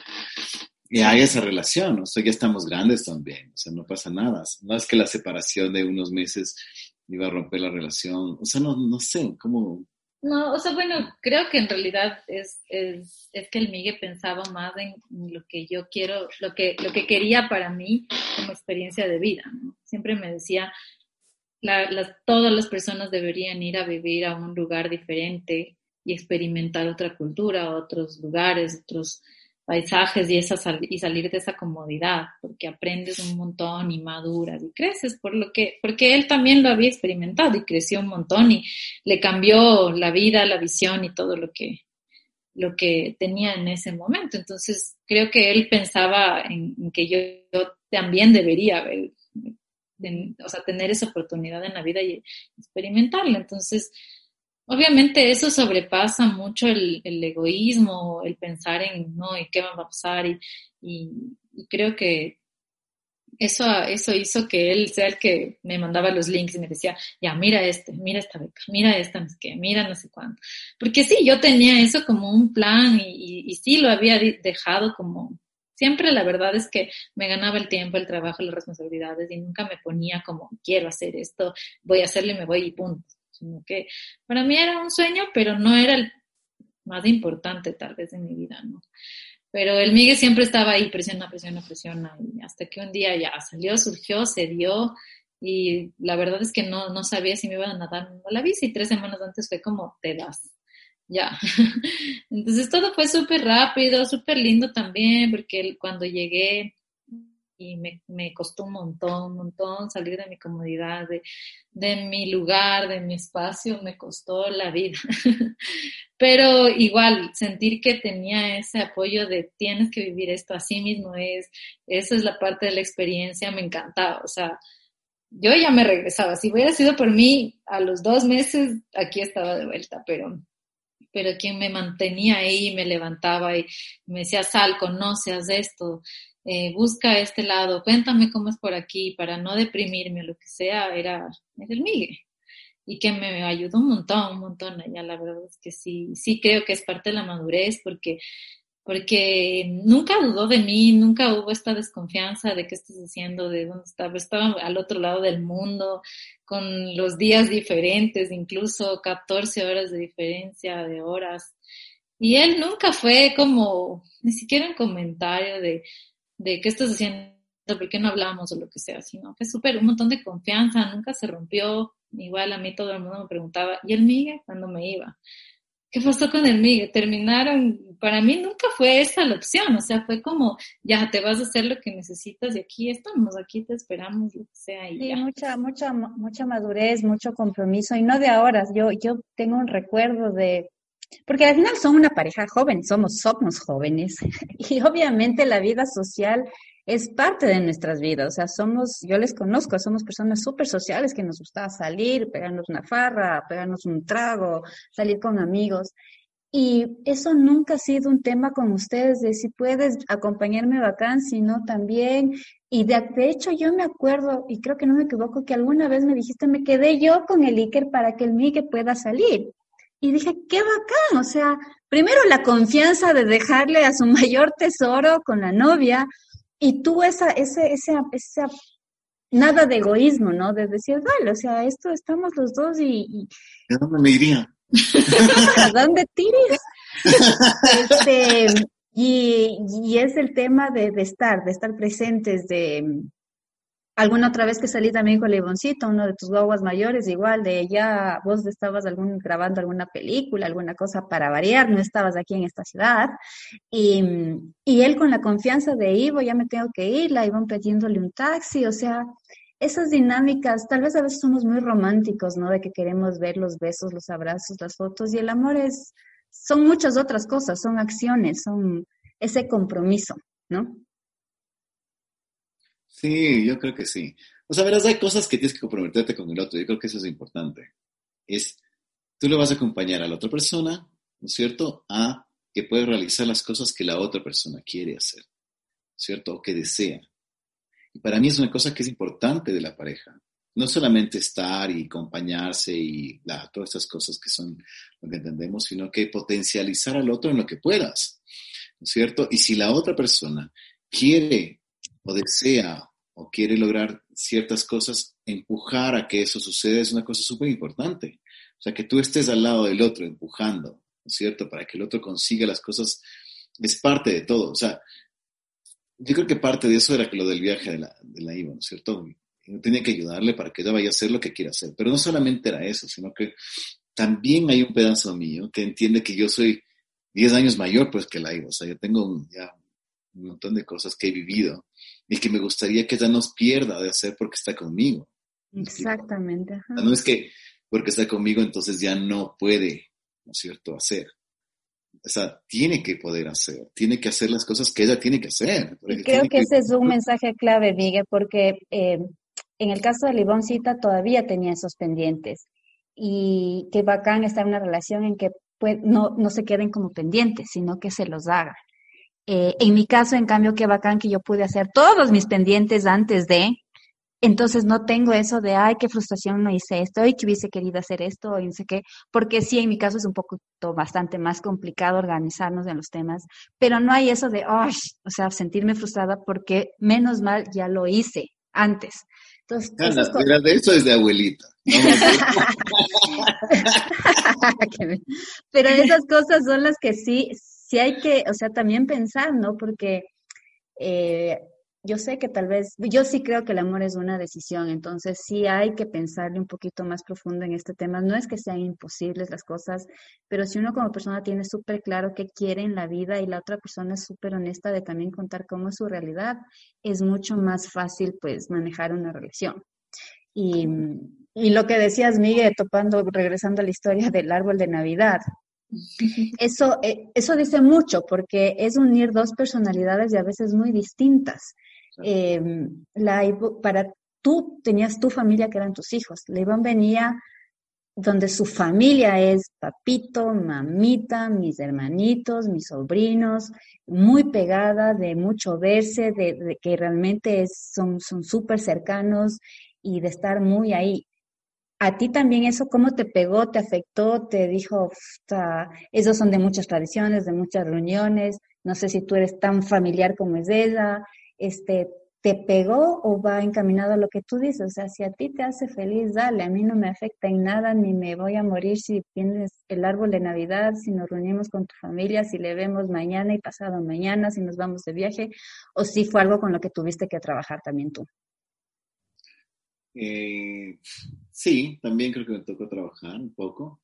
y hay esa relación, o sea, ya estamos grandes también, o sea, no pasa nada, no es que la separación de unos meses iba a romper la relación, o sea, no, no sé, cómo... No, o sea, bueno, creo que en realidad es, es, es, que el Migue pensaba más en lo que yo quiero, lo que, lo que quería para mí como experiencia de vida. Siempre me decía, la, las, todas las personas deberían ir a vivir a un lugar diferente y experimentar otra cultura, otros lugares, otros paisajes y, esa y salir de esa comodidad, porque aprendes un montón y maduras y creces, por lo que, porque él también lo había experimentado y creció un montón y le cambió la vida, la visión y todo lo que, lo que tenía en ese momento. Entonces, creo que él pensaba en, que yo, también debería o sea, tener esa oportunidad en la vida y experimentarla. Entonces, Obviamente eso sobrepasa mucho el, egoísmo, el pensar en, no, ¿y qué va a pasar? Y, y, creo que eso, eso hizo que él sea el que me mandaba los links y me decía, ya, mira este, mira esta beca, mira esta, no sé qué, mira no sé cuánto. Porque sí, yo tenía eso como un plan y, y sí lo había dejado como, siempre la verdad es que me ganaba el tiempo, el trabajo, las responsabilidades y nunca me ponía como, quiero hacer esto, voy a hacerlo y me voy y punto sino que para mí era un sueño, pero no era el más importante tal vez en mi vida, ¿no? Pero el Miguel siempre estaba ahí, presiona, presiona, presiona, y hasta que un día ya salió, surgió, se dio, y la verdad es que no, no sabía si me iban a dar la bici, y tres semanas antes fue como, te das, ya. Entonces todo fue súper rápido, súper lindo también, porque cuando llegué y me, costó un montón, un montón salir de mi comodidad, de, de mi lugar, de mi espacio, me costó la vida. Pero igual, sentir que tenía ese apoyo de tienes que vivir esto así mismo es, esa es la parte de la experiencia, me encantaba. O sea, yo ya me regresaba. Si hubiera sido por mí, a los dos meses aquí estaba de vuelta, pero pero quien me mantenía ahí, me levantaba y me decía, Sal, conoces esto, eh, busca este lado, cuéntame cómo es por aquí, para no deprimirme o lo que sea, era, el Miguel. Y que me ayudó un montón, un montón allá, la verdad es que sí, sí creo que es parte de la madurez, porque, porque nunca dudó de mí, nunca hubo esta desconfianza de qué estás haciendo, de dónde estaba, estaba al otro lado del mundo, con los días diferentes, incluso 14 horas de diferencia de horas. Y él nunca fue como, ni siquiera un comentario de, de qué estás haciendo, por qué no hablamos o lo que sea, sino fue súper, un montón de confianza, nunca se rompió, igual a mí todo el mundo me preguntaba, ¿y el Migue? cuando me iba? ¿Qué pasó con el Migue? Terminaron, para mí nunca fue esa la opción, o sea, fue como, ya te vas a hacer lo que necesitas y aquí estamos, aquí te esperamos, lo que sea. Y sí, mucha, mucha, mucha madurez, mucho compromiso, y no de ahora, yo, yo tengo un recuerdo de porque al final son una pareja joven, somos, somos jóvenes y obviamente la vida social es parte de nuestras vidas, o sea, somos, yo les conozco, somos personas súper sociales que nos gusta salir, pegarnos una farra, pegarnos un trago, salir con amigos. Y eso nunca ha sido un tema con ustedes de si puedes acompañarme bacán, sino también, y de, hecho yo me acuerdo, y creo que no me equivoco, que alguna vez me dijiste, me quedé yo con el Iker para que el Miguel pueda salir. Y dije, qué bacán, o sea, primero la confianza de dejarle a su mayor tesoro con la novia y tú esa, ese, ese, esa, nada de egoísmo, ¿no? De decir, vale, o sea, esto estamos los dos y... ¿A dónde me iría? ¿A dónde tires? este, y, y, es el tema de, de estar, de estar presentes, de, alguna otra vez que salí también con Ivoncito, uno de tus guaguas mayores, igual de ella, vos estabas algún, grabando alguna película, alguna cosa para variar, no estabas aquí en esta ciudad. Y, y él con la confianza de Ivo, ya me tengo que ir, la iban pidiéndole un taxi, o sea, esas dinámicas, tal vez a veces somos muy románticos, ¿no? De que queremos ver los besos, los abrazos, las fotos, y el amor es, son muchas otras cosas, son acciones, son ese compromiso, ¿no? Sí, yo creo que sí. O sea, verás, hay cosas que tienes que comprometerte con el otro. Yo creo que eso es importante. Es, tú le vas a acompañar a la otra persona, ¿no es cierto? A que puede realizar las cosas que la otra persona quiere hacer, ¿cierto? O que desea. Y para mí es una cosa que es importante de la pareja. No solamente estar y acompañarse y todas estas cosas que son lo que entendemos, sino que potencializar al otro en lo que puedas, ¿no es cierto? Y si la otra persona quiere o desea o quiere lograr ciertas cosas, empujar a que eso suceda es una cosa súper importante. sea, que tú estés al lado del otro empujando, ¿no es cierto? Para que el otro consiga las cosas, es parte de todo. O sea, yo creo que parte de eso era que lo del viaje de la, de la IVA, ¿no es cierto? tenía que ayudarle para que ella vaya a hacer lo que quiera hacer. Pero no solamente era eso, sino que también hay un pedazo mío que entiende que yo soy 10 años mayor pues que la IVA. O sea, yo tengo ya un montón de cosas que he vivido y que me gustaría que ella no pierda de hacer porque está conmigo. Exactamente. No es que porque está conmigo entonces ya no puede, ¿no es cierto?, hacer. O sea, tiene que poder hacer, tiene que hacer las cosas que ella tiene que hacer. creo que, ese es un mensaje clave, Miguel, porque eh, en el caso de Liboncita todavía tenía esos pendientes. Y qué bacán estar en una relación en que pues, no, no se queden como pendientes, sino que se los hagan. Eh, en mi caso, en cambio, qué bacán que yo pude hacer todos mis pendientes antes de, entonces no tengo eso de, ay, qué frustración no hice esto, ay, que hubiese querido hacer esto, y no sé qué, porque sí, en mi caso es un poco bastante más complicado organizarnos en los temas, pero no hay eso de, ay, o sea, sentirme frustrada porque menos mal ya lo hice antes. Entonces, de eso es de abuelita. pero esas cosas son las que sí, sí hay que, o sea, también pensar, ¿no? Porque eh, yo sé que tal vez, yo sí creo que el amor es una decisión, entonces sí hay que pensarle un poquito más profundo en este tema. No es que sean imposibles las cosas, pero si uno como persona tiene súper claro qué quiere en la vida y la otra persona es súper honesta de también contar cómo es su realidad, es mucho más fácil pues manejar una relación. Y, y lo que decías, Miguel, topando, regresando a la historia del árbol de Navidad, eso, eh, eso dice mucho porque es unir dos personalidades y a veces muy distintas. Eh, la, para tú tenías tu familia que eran tus hijos. La Iván venía donde su familia es papito, mamita, mis hermanitos, mis sobrinos, muy pegada, de mucho verse, de, que realmente son súper cercanos y de estar muy ahí. ¿A ti también eso cómo te pegó, te afectó, te dijo, esos son de muchas tradiciones, de muchas reuniones, no sé si tú eres tan familiar como es ella, este, ¿te pegó o va encaminado a lo que tú dices? O sea, si a ti te hace feliz, dale, a mí no me afecta en nada, ni me voy a morir si tienes el árbol de Navidad, si nos reunimos con tu familia, si le vemos mañana y pasado mañana, si nos vamos de viaje, o si fue algo con lo que tuviste que trabajar también tú. Eh, sí, también creo que me tocó trabajar un poco,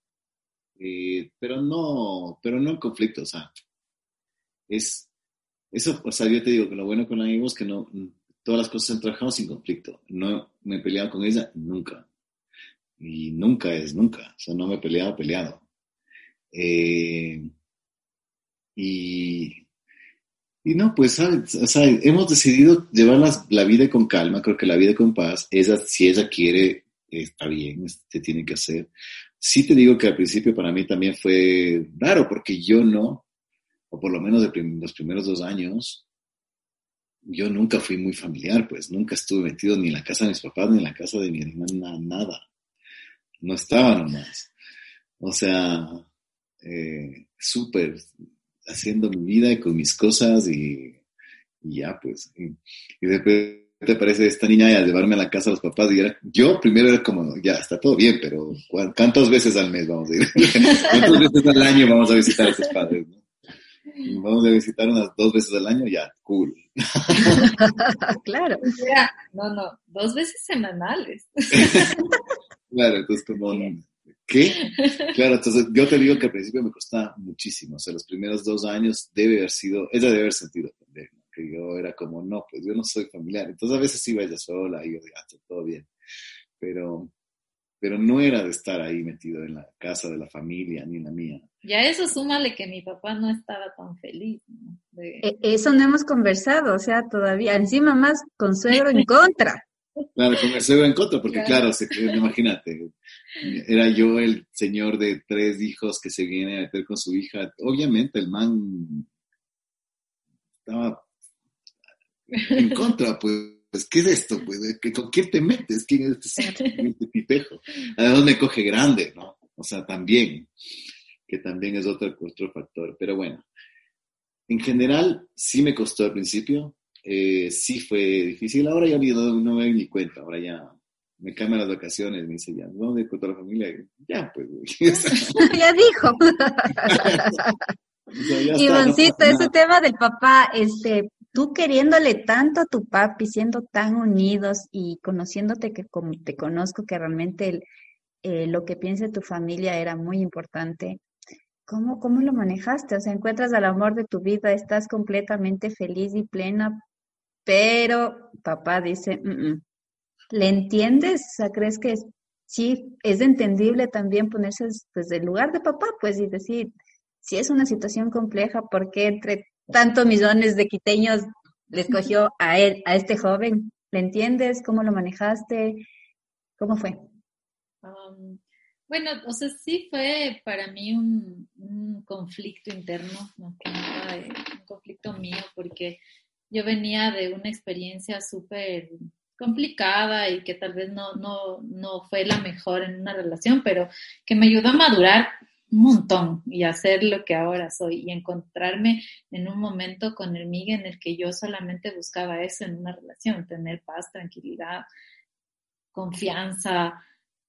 eh, pero no, pero no en conflicto, o sea, es, eso, o sea, yo te digo que lo bueno con la es que no, todas las cosas han trabajado sin conflicto, no me he peleado con ella nunca, y nunca es nunca, o sea, no me he peleado, peleado. Eh, y y no, pues, O sea, hemos decidido llevar la, vida con calma, creo que la vida con paz, ella, si ella quiere, está bien, se tiene que hacer. Sí te digo que al principio para mí también fue raro, porque yo no, o por lo menos de los primeros dos años, yo nunca fui muy familiar, pues nunca estuve metido ni en la casa de mis papás ni en la casa de mi hermana, nada. No estaba nomás. O sea, eh, súper haciendo mi vida y con mis cosas y, ya, pues. Y, después te parece esta niña a llevarme a la casa a los papás y era, yo primero era como, ya, está todo bien, pero ¿cuántas veces al mes vamos a ir? ¿Cuántas veces al año vamos a visitar a sus padres? Vamos a visitar unas dos veces al año, ya, cool. claro. no, no, dos veces semanales. claro, entonces como, ¿Qué? Claro, entonces yo te digo que al principio me costaba muchísimo, o sea, los primeros dos años debe haber sido, ella debe haber sentido también, que yo era como, no, pues yo no soy familiar, entonces a veces iba ella sola y yo decía, ah, todo bien, pero, pero no era de estar ahí metido en la casa de la familia, ni en la mía. Ya eso súmale que mi papá no estaba tan feliz. ¿no? E, eso no hemos conversado, o sea, todavía, encima más con suegro en contra. Claro, con suegro en contra, porque claro, imagínate, era yo el señor de tres hijos que se viene a meter con su hija. Obviamente el man estaba en contra, pues, ¿qué es esto? Pues, ¿Con quién te metes? ¿Quién es este, este pipejo? Además me coge grande, ¿no? O sea, también, que también es otro, otro factor. Pero bueno, en general sí me costó al principio, eh, sí fue difícil. Ahora ya no, no me doy ni cuenta, ahora ya me cambian las vacaciones, me dice, ya, ¿dónde con toda la familia? Ya, pues, ya dijo. Ivancito, ese tema del papá, este, tú queriéndole tanto a tu papi, siendo tan unidos y conociéndote que como te conozco, que realmente eh, lo que piensa tu familia era muy importante, ¿cómo, ¿cómo lo manejaste? O sea, encuentras al amor de tu vida, estás completamente feliz y plena, pero papá dice, mm, mm". ¿le entiendes? O sea, ¿crees que sí es entendible también ponerse desde el lugar de papá, pues, y decir, si es una situación compleja, ¿por qué entre tantos millones de quiteños le escogió a él, a este joven? ¿Le entiendes? ¿Cómo lo manejaste? ¿Cómo fue? Um, bueno, o sea, sí fue para mí un, conflicto interno, ¿no? Un conflicto mío, porque yo venía de una experiencia súper complicada y que tal vez no, no, no fue la mejor en una relación, pero que me ayudó a madurar un montón y hacer lo que ahora soy y encontrarme en un momento con el Miguel en el que yo solamente buscaba eso en una relación, tener paz, tranquilidad, confianza,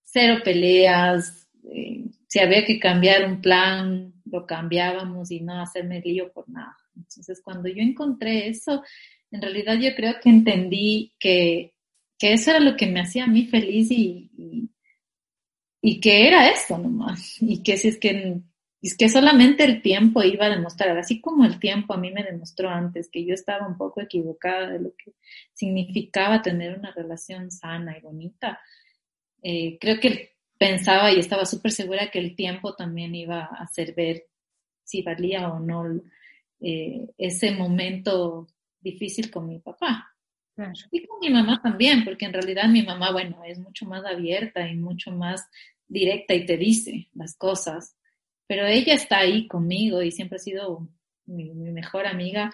cero peleas, eh, si había que cambiar un plan, lo cambiábamos y no hacerme lío por nada. Entonces, cuando yo encontré eso, en realidad yo creo que entendí que, que eso era lo que me hacía a mí feliz y y que era esto nomás, y que si es que, es que solamente el tiempo iba a demostrar, así como el tiempo a mí me demostró antes que yo estaba un poco equivocada de lo que significaba tener una relación sana y bonita, eh, creo que pensaba y estaba súper segura que el tiempo también iba a hacer ver si valía o no eh, ese momento difícil con mi papá. Y con mi mamá también, porque en realidad mi mamá, bueno, es mucho más abierta y mucho más directa y te dice las cosas, pero ella está ahí conmigo y siempre ha sido mi, mejor amiga,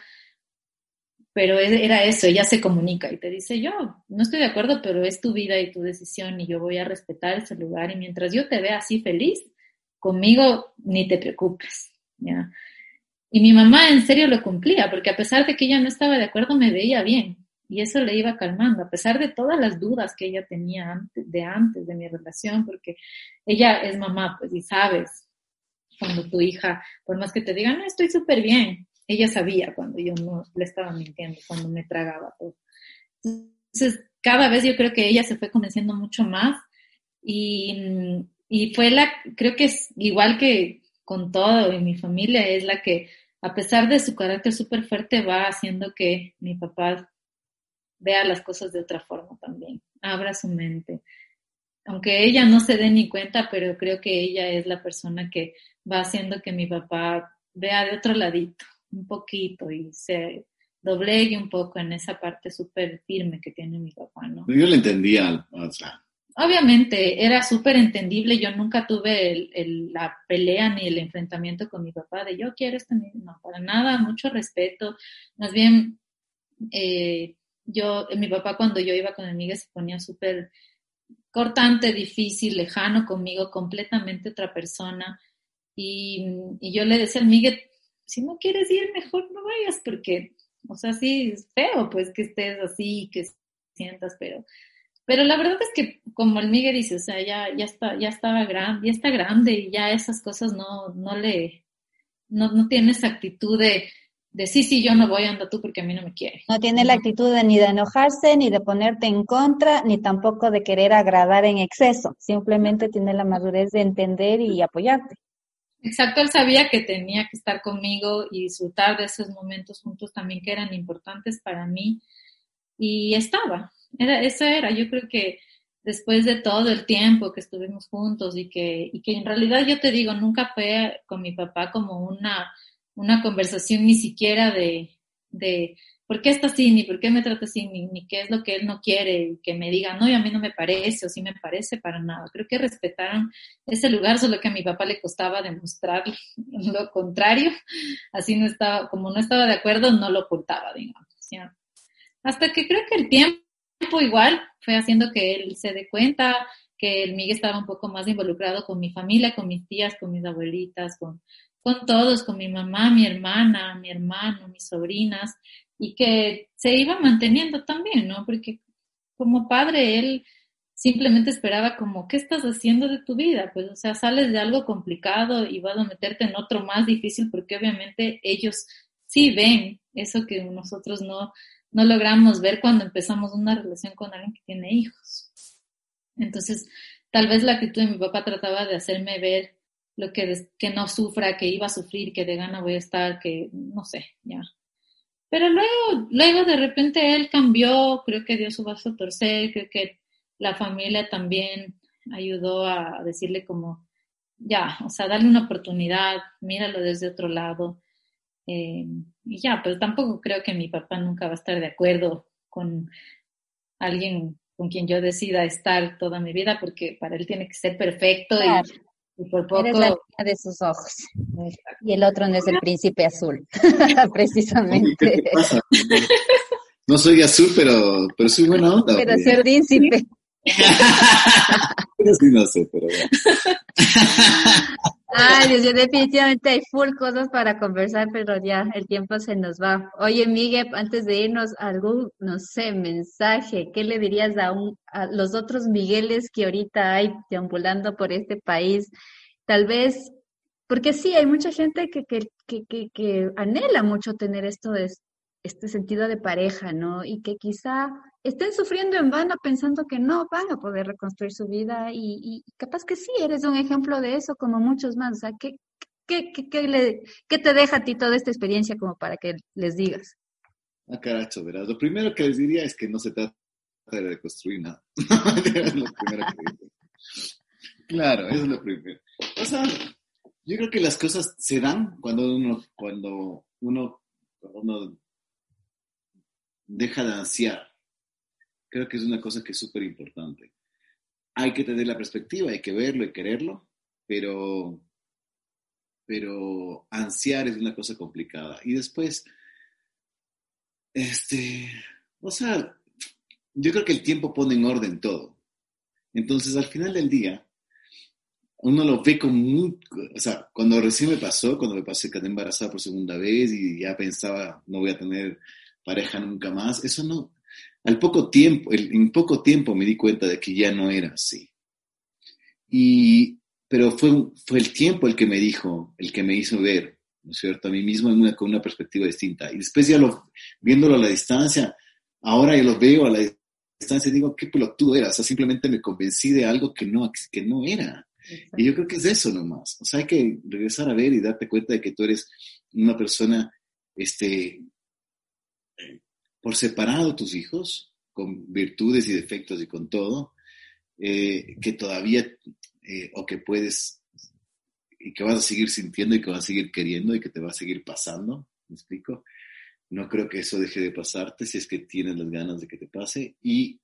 pero era eso, ella se comunica y te dice, yo no estoy de acuerdo, pero es tu vida y tu decisión y yo voy a respetar ese lugar y mientras yo te vea así feliz, conmigo ni te preocupes, ¿ya? Y mi mamá en serio lo cumplía, porque a pesar de que ella no estaba de acuerdo, me veía bien y eso le iba calmando, a pesar de todas las dudas que ella tenía de antes de mi relación, porque ella es mamá, pues, y sabes, cuando tu hija, por más que te diga, no, estoy súper bien, ella sabía cuando yo no le estaba mintiendo, cuando me tragaba todo. Entonces, cada vez yo creo que ella se fue convenciendo mucho más y, y fue la, creo que es igual que con todo en mi familia, es la que a pesar de su carácter súper fuerte va haciendo que mi papá vea las cosas de otra forma también, abra su mente. Aunque ella no se dé ni cuenta, pero creo que ella es la persona que va haciendo que mi papá vea de otro ladito, un poquito, y se doblegue un poco en esa parte súper firme que tiene mi papá, ¿no? Yo le entendía, o sea. Obviamente, era súper entendible, yo nunca tuve la pelea ni el enfrentamiento con mi papá de yo quiero esto, no, para nada, mucho respeto, más bien eh, yo, mi papá cuando yo iba con el Miguel se ponía súper cortante, difícil, lejano conmigo, completamente otra persona. Y, yo le decía al Miguel, si no quieres ir, mejor no vayas, porque, o sea, sí, es feo, pues, que estés así, que sientas, pero, pero la verdad es que, como el Miguel dice, o sea, ya, ya está, ya estaba grande, ya está grande y ya esas cosas no, no le, no, no tiene esa actitud de, de sí, sí, yo no voy, anda tú porque a mí no me quiere. No tiene la actitud de, ni de enojarse, ni de ponerte en contra, ni tampoco de querer agradar en exceso. Simplemente tiene la madurez de entender y apoyarte. Exacto, él sabía que tenía que estar conmigo y disfrutar de esos momentos juntos también que eran importantes para mí. Y estaba, era, eso era, yo creo que después de todo el tiempo que estuvimos juntos y que, y que en realidad yo te digo, nunca fue con mi papá como una una conversación ni siquiera de, de por qué está así, ni por qué me trata así, ni, qué es lo que él no quiere, que me diga, no, y a mí no me parece, o sí me parece, para nada. Creo que respetaron ese lugar, solo que a mi papá le costaba demostrar lo contrario, así no estaba, como no estaba de acuerdo, no lo ocultaba, digamos. Hasta que creo que el tiempo igual fue haciendo que él se dé cuenta que el Miguel estaba un poco más involucrado con mi familia, con mis tías, con mis abuelitas, con, con todos, con mi mamá, mi hermana, mi hermano, mis sobrinas, y que se iba manteniendo también, ¿no? Porque como padre él simplemente esperaba como, ¿qué estás haciendo de tu vida? Pues, o sea, sales de algo complicado y vas a meterte en otro más difícil porque obviamente ellos sí ven eso que nosotros no, no logramos ver cuando empezamos una relación con alguien que tiene hijos. Entonces, tal vez la actitud de mi papá trataba de hacerme ver lo que, que no sufra, que iba a sufrir, que de gana voy a estar, que no sé, ya. Pero luego, luego de repente él cambió, creo que dio su vaso a torcer, creo que la familia también ayudó a decirle como, ya, o sea, darle una oportunidad, míralo desde otro lado. Eh, y ya, pero tampoco creo que mi papá nunca va a estar de acuerdo con alguien con quien yo decida estar toda mi vida, porque para él tiene que ser perfecto y, por poco... Eres la de sus ojos. Y el otro no es el príncipe azul, precisamente. No soy azul, pero, pero soy buena onda. Pero soy príncipe. No sé, pero Ay, Dios, definitivamente hay full cosas para conversar, pero ya el tiempo se nos va. Oye, Miguel, antes de irnos, algún, no sé, mensaje, ¿qué le dirías a, un, a los otros Migueles que ahorita hay deambulando por este país? Tal vez, porque sí, hay mucha gente que, que, que, que anhela mucho tener esto de, este sentido de pareja, ¿no? Y que quizá estén sufriendo en vano pensando que no van a poder reconstruir su vida y, capaz que sí, eres un ejemplo de eso como muchos más. O sea, ¿qué, qué, qué, le, ¿qué te deja a ti toda esta experiencia como para que les digas? Ah, caracho, verás. Lo primero que les diría es que no se trata de reconstruir nada. es lo primero que Claro, eso es lo primero. O sea, yo creo que las cosas se dan cuando uno, cuando uno, cuando uno deja de ansiar. Creo que es una cosa que es súper importante. Hay que tener la perspectiva, hay que verlo y quererlo, pero, pero ansiar es una cosa complicada. Y después, este, o sea, yo creo que el tiempo pone en orden todo. Entonces, al final del día, uno lo ve como o sea, cuando recién me pasó, cuando me pasé quedé embarazada por segunda vez y ya pensaba, no voy a tener pareja nunca más. Eso no, al poco tiempo, en poco tiempo me di cuenta de que ya no era así. Y, pero fue, fue el tiempo el que me dijo, el que me hizo ver, ¿no es cierto? A mí mismo en una, con una perspectiva distinta. Y después ya lo, viéndolo a la distancia, ahora ya lo veo a la distancia y digo, qué pelotudo era. O sea, simplemente me convencí de algo que no, que no era. Y yo creo que es eso nomás. O sea, hay que regresar a ver y darte cuenta de que tú eres una persona este, por separado tus hijos, con virtudes y defectos y con todo, eh, que todavía, eh, o que puedes, y que vas a seguir sintiendo y que vas a seguir queriendo y que te va a seguir pasando, ¿me explico? No creo que eso deje de pasarte si es que tienes las ganas de que te pase y,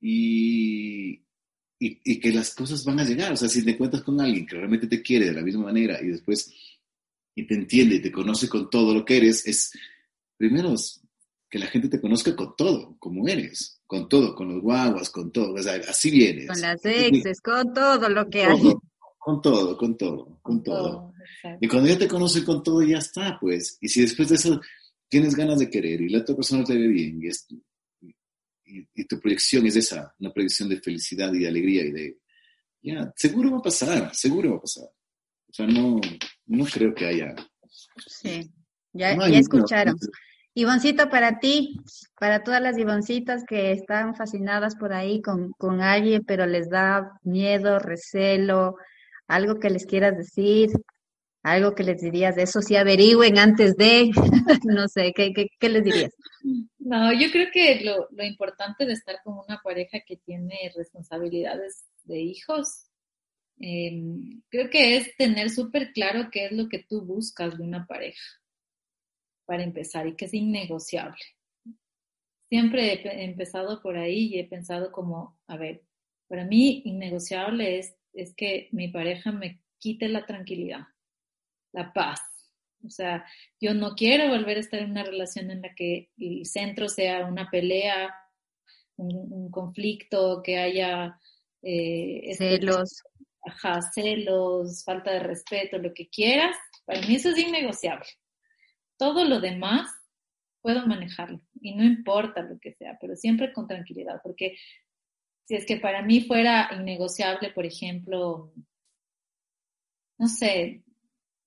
y, y, que las cosas van a llegar. O sea, si te cuentas con alguien que realmente te quiere de la misma manera y después y te entiende y te conoce con todo lo que eres, es primero que la gente te conozca con todo, como eres, con todo, con los guaguas, con todo, o sea, así vienes. Con las exes, con todo lo que hay. Con todo, con todo, con todo. y cuando ya te conocen con todo, ya está, pues. Y si después de eso tienes ganas de querer y la otra persona te ve bien y, y, tu proyección es esa, una proyección de felicidad y de alegría y de, ya, seguro va a pasar, seguro va a pasar. O sea, no, no creo que haya. Sí, ya, ya escucharon. Ivoncito, para ti, para todas las Ivoncitas que están fascinadas por ahí con, con alguien, pero les da miedo, recelo, algo que les quieras decir, algo que les dirías eso, si averigüen antes de, no sé, ¿qué, qué, les dirías? No, yo creo que lo, lo importante de estar con una pareja que tiene responsabilidades de hijos, em, creo que es tener súper claro qué es lo que tú buscas de una pareja para empezar y que es innegociable. Siempre he empezado por ahí y he pensado como, a ver, para mí innegociable es, es que mi pareja me quite la tranquilidad, la paz. O sea, yo no quiero volver a estar en una relación en la que el centro sea una pelea, un, conflicto, que haya eh, celos. Ajá, celos, falta de respeto, lo que quieras. Para mí eso es innegociable. Todo lo demás puedo manejarlo y no importa lo que sea, pero siempre con tranquilidad, porque si es que para mí fuera innegociable, por ejemplo, no sé,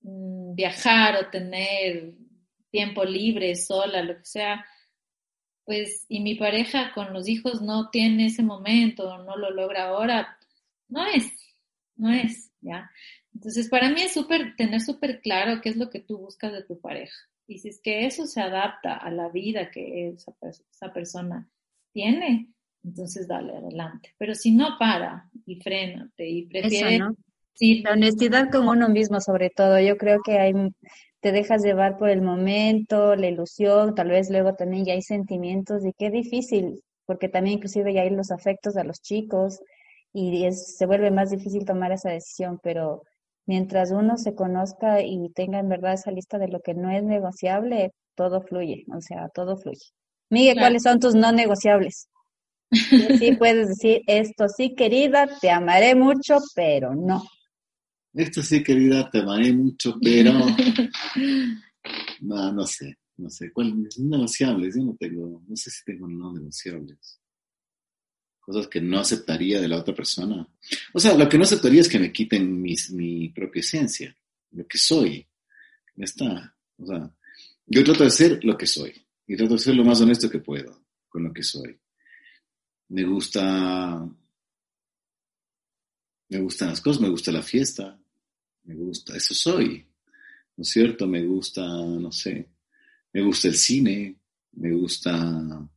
mm, viajar o tener tiempo libre, sola, lo que sea, pues, y mi pareja con los hijos no tiene ese momento, no lo logra ahora, no es, no es, ¿ya? Entonces, para mí es súper, tener súper claro qué es lo que tú buscas de tu pareja. Y si es que eso se adapta a la vida que esa, esa persona tiene, entonces dale adelante. Pero si no para y frénate y prefiere... Sí. La honestidad con uno mismo sobre todo. Yo creo que hay, te dejas llevar por el momento, la ilusión, tal vez luego también ya hay sentimientos y qué difícil, porque también inclusive ya hay los afectos a los chicos y es, se vuelve más difícil tomar esa decisión, pero mientras uno se conozca y tenga en verdad esa lista de lo que no es negociable, todo fluye, o sea, todo fluye. Miguel, ¿cuáles son tus no negociables? Sí puedes decir, esto sí, querida, te amaré mucho, pero no. Esto sí, querida, te amaré mucho, pero... No, no sé, no sé. ¿Cuáles negociables? Yo no tengo, no sé si tengo no negociables. Cosas que no aceptaría de la otra persona. O sea, lo que no aceptaría es que me quiten mi propia esencia, lo que soy. Ya está. O sea, yo trato de ser lo que soy. Y trato de ser lo más honesto que puedo con lo que soy me gusta, me gustan las cosas, me gusta la fiesta, me gusta, eso soy, ¿no es cierto? Me gusta, no sé, me gusta el cine, me gusta,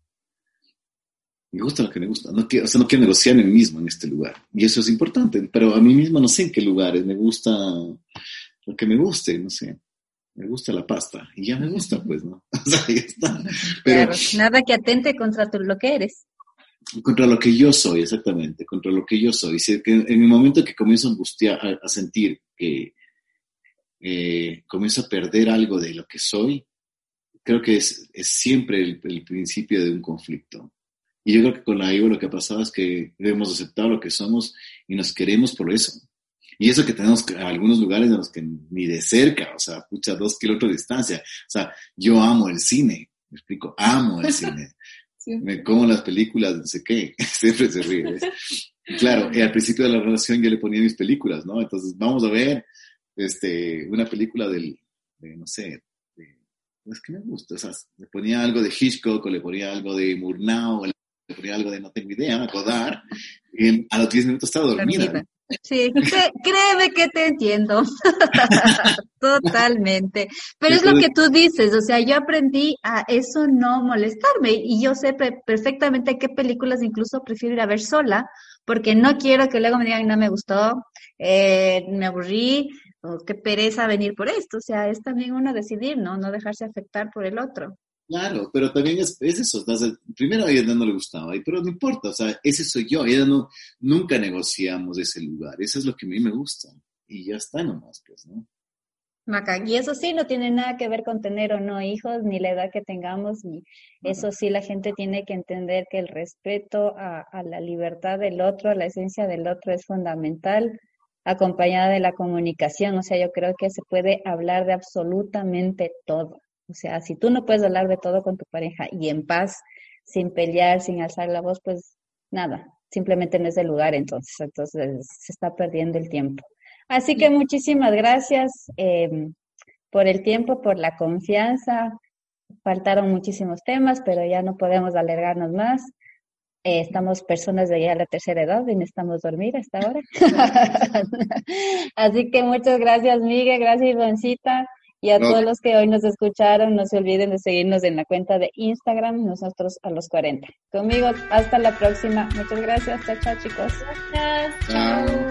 me gusta lo que me gusta, no quiero, o sea, no quiero negociar en mí mismo en este lugar, y eso es importante, pero a mí mismo no sé en qué lugares, me gusta lo que me guste, no sé me gusta la pasta y ya me gusta, pues, ¿no? O sea, ya está. Pero, nada que atente contra lo que eres. Contra lo que yo soy, exactamente, contra lo que yo soy. Si que en el momento que comienzo a angustiar, a, sentir que eh, comienzo a perder algo de lo que soy, creo que es, es siempre el, principio de un conflicto. Y yo creo que con la Ivo lo que ha pasado es que hemos aceptado lo que somos y nos queremos por eso. Y eso que tenemos algunos lugares en los que ni de cerca, o sea, pucha, dos kilómetros de distancia. O sea, yo amo el cine, me explico, amo el cine. Me como las películas, no sé qué, siempre se ríe. Claro, y al principio de la relación yo le ponía mis películas, ¿no? Entonces, vamos a ver este, una película del, de, no sé, de, es que me gusta, o sea, le ponía algo de Hitchcock o le ponía algo de Murnau o le ponía algo de no tengo idea, y a los 10 minutos estaba dormida. Sí, créeme que te entiendo. Totalmente. Pero es lo que tú dices, o sea, yo aprendí a eso no molestarme y yo sé perfectamente qué películas incluso prefiero ir a ver sola porque no quiero que luego me digan no me gustó, eh, me aburrí o qué pereza venir por esto. O sea, es también uno decidir, ¿no? No dejarse afectar por el otro. Claro, pero también es, eso. primero a ella no le gustaba, pero no importa, o sea, ese soy yo. Ella no, nunca negociamos ese lugar. Eso es lo que a mí me gusta. Y ya está nomás, pues, ¿no? Maca, y eso sí no tiene nada que ver con tener o no hijos, ni la edad que tengamos, y eso sí la gente tiene que entender que el respeto a, a la libertad del otro, a la esencia del otro es fundamental, acompañada de la comunicación. O sea, yo creo que se puede hablar de absolutamente todo. O sea, si tú no puedes hablar de todo con tu pareja y en paz, sin pelear, sin alzar la voz, pues nada, simplemente en ese lugar entonces, entonces se está perdiendo el tiempo. Así que muchísimas gracias em, por el tiempo, por la confianza. Faltaron muchísimos temas, pero ya no podemos alargarnos más. Eh, estamos personas de ya la tercera edad y necesitamos dormir hasta ahora. Así que muchas gracias, Miguel. Gracias, Ivancita. Y a todos los que hoy nos escucharon, no se olviden de seguirnos en la cuenta de Instagram, nosotros a los 40. Conmigo, hasta la próxima. Muchas gracias. Chao, chao, chicos. Gracias. Chao.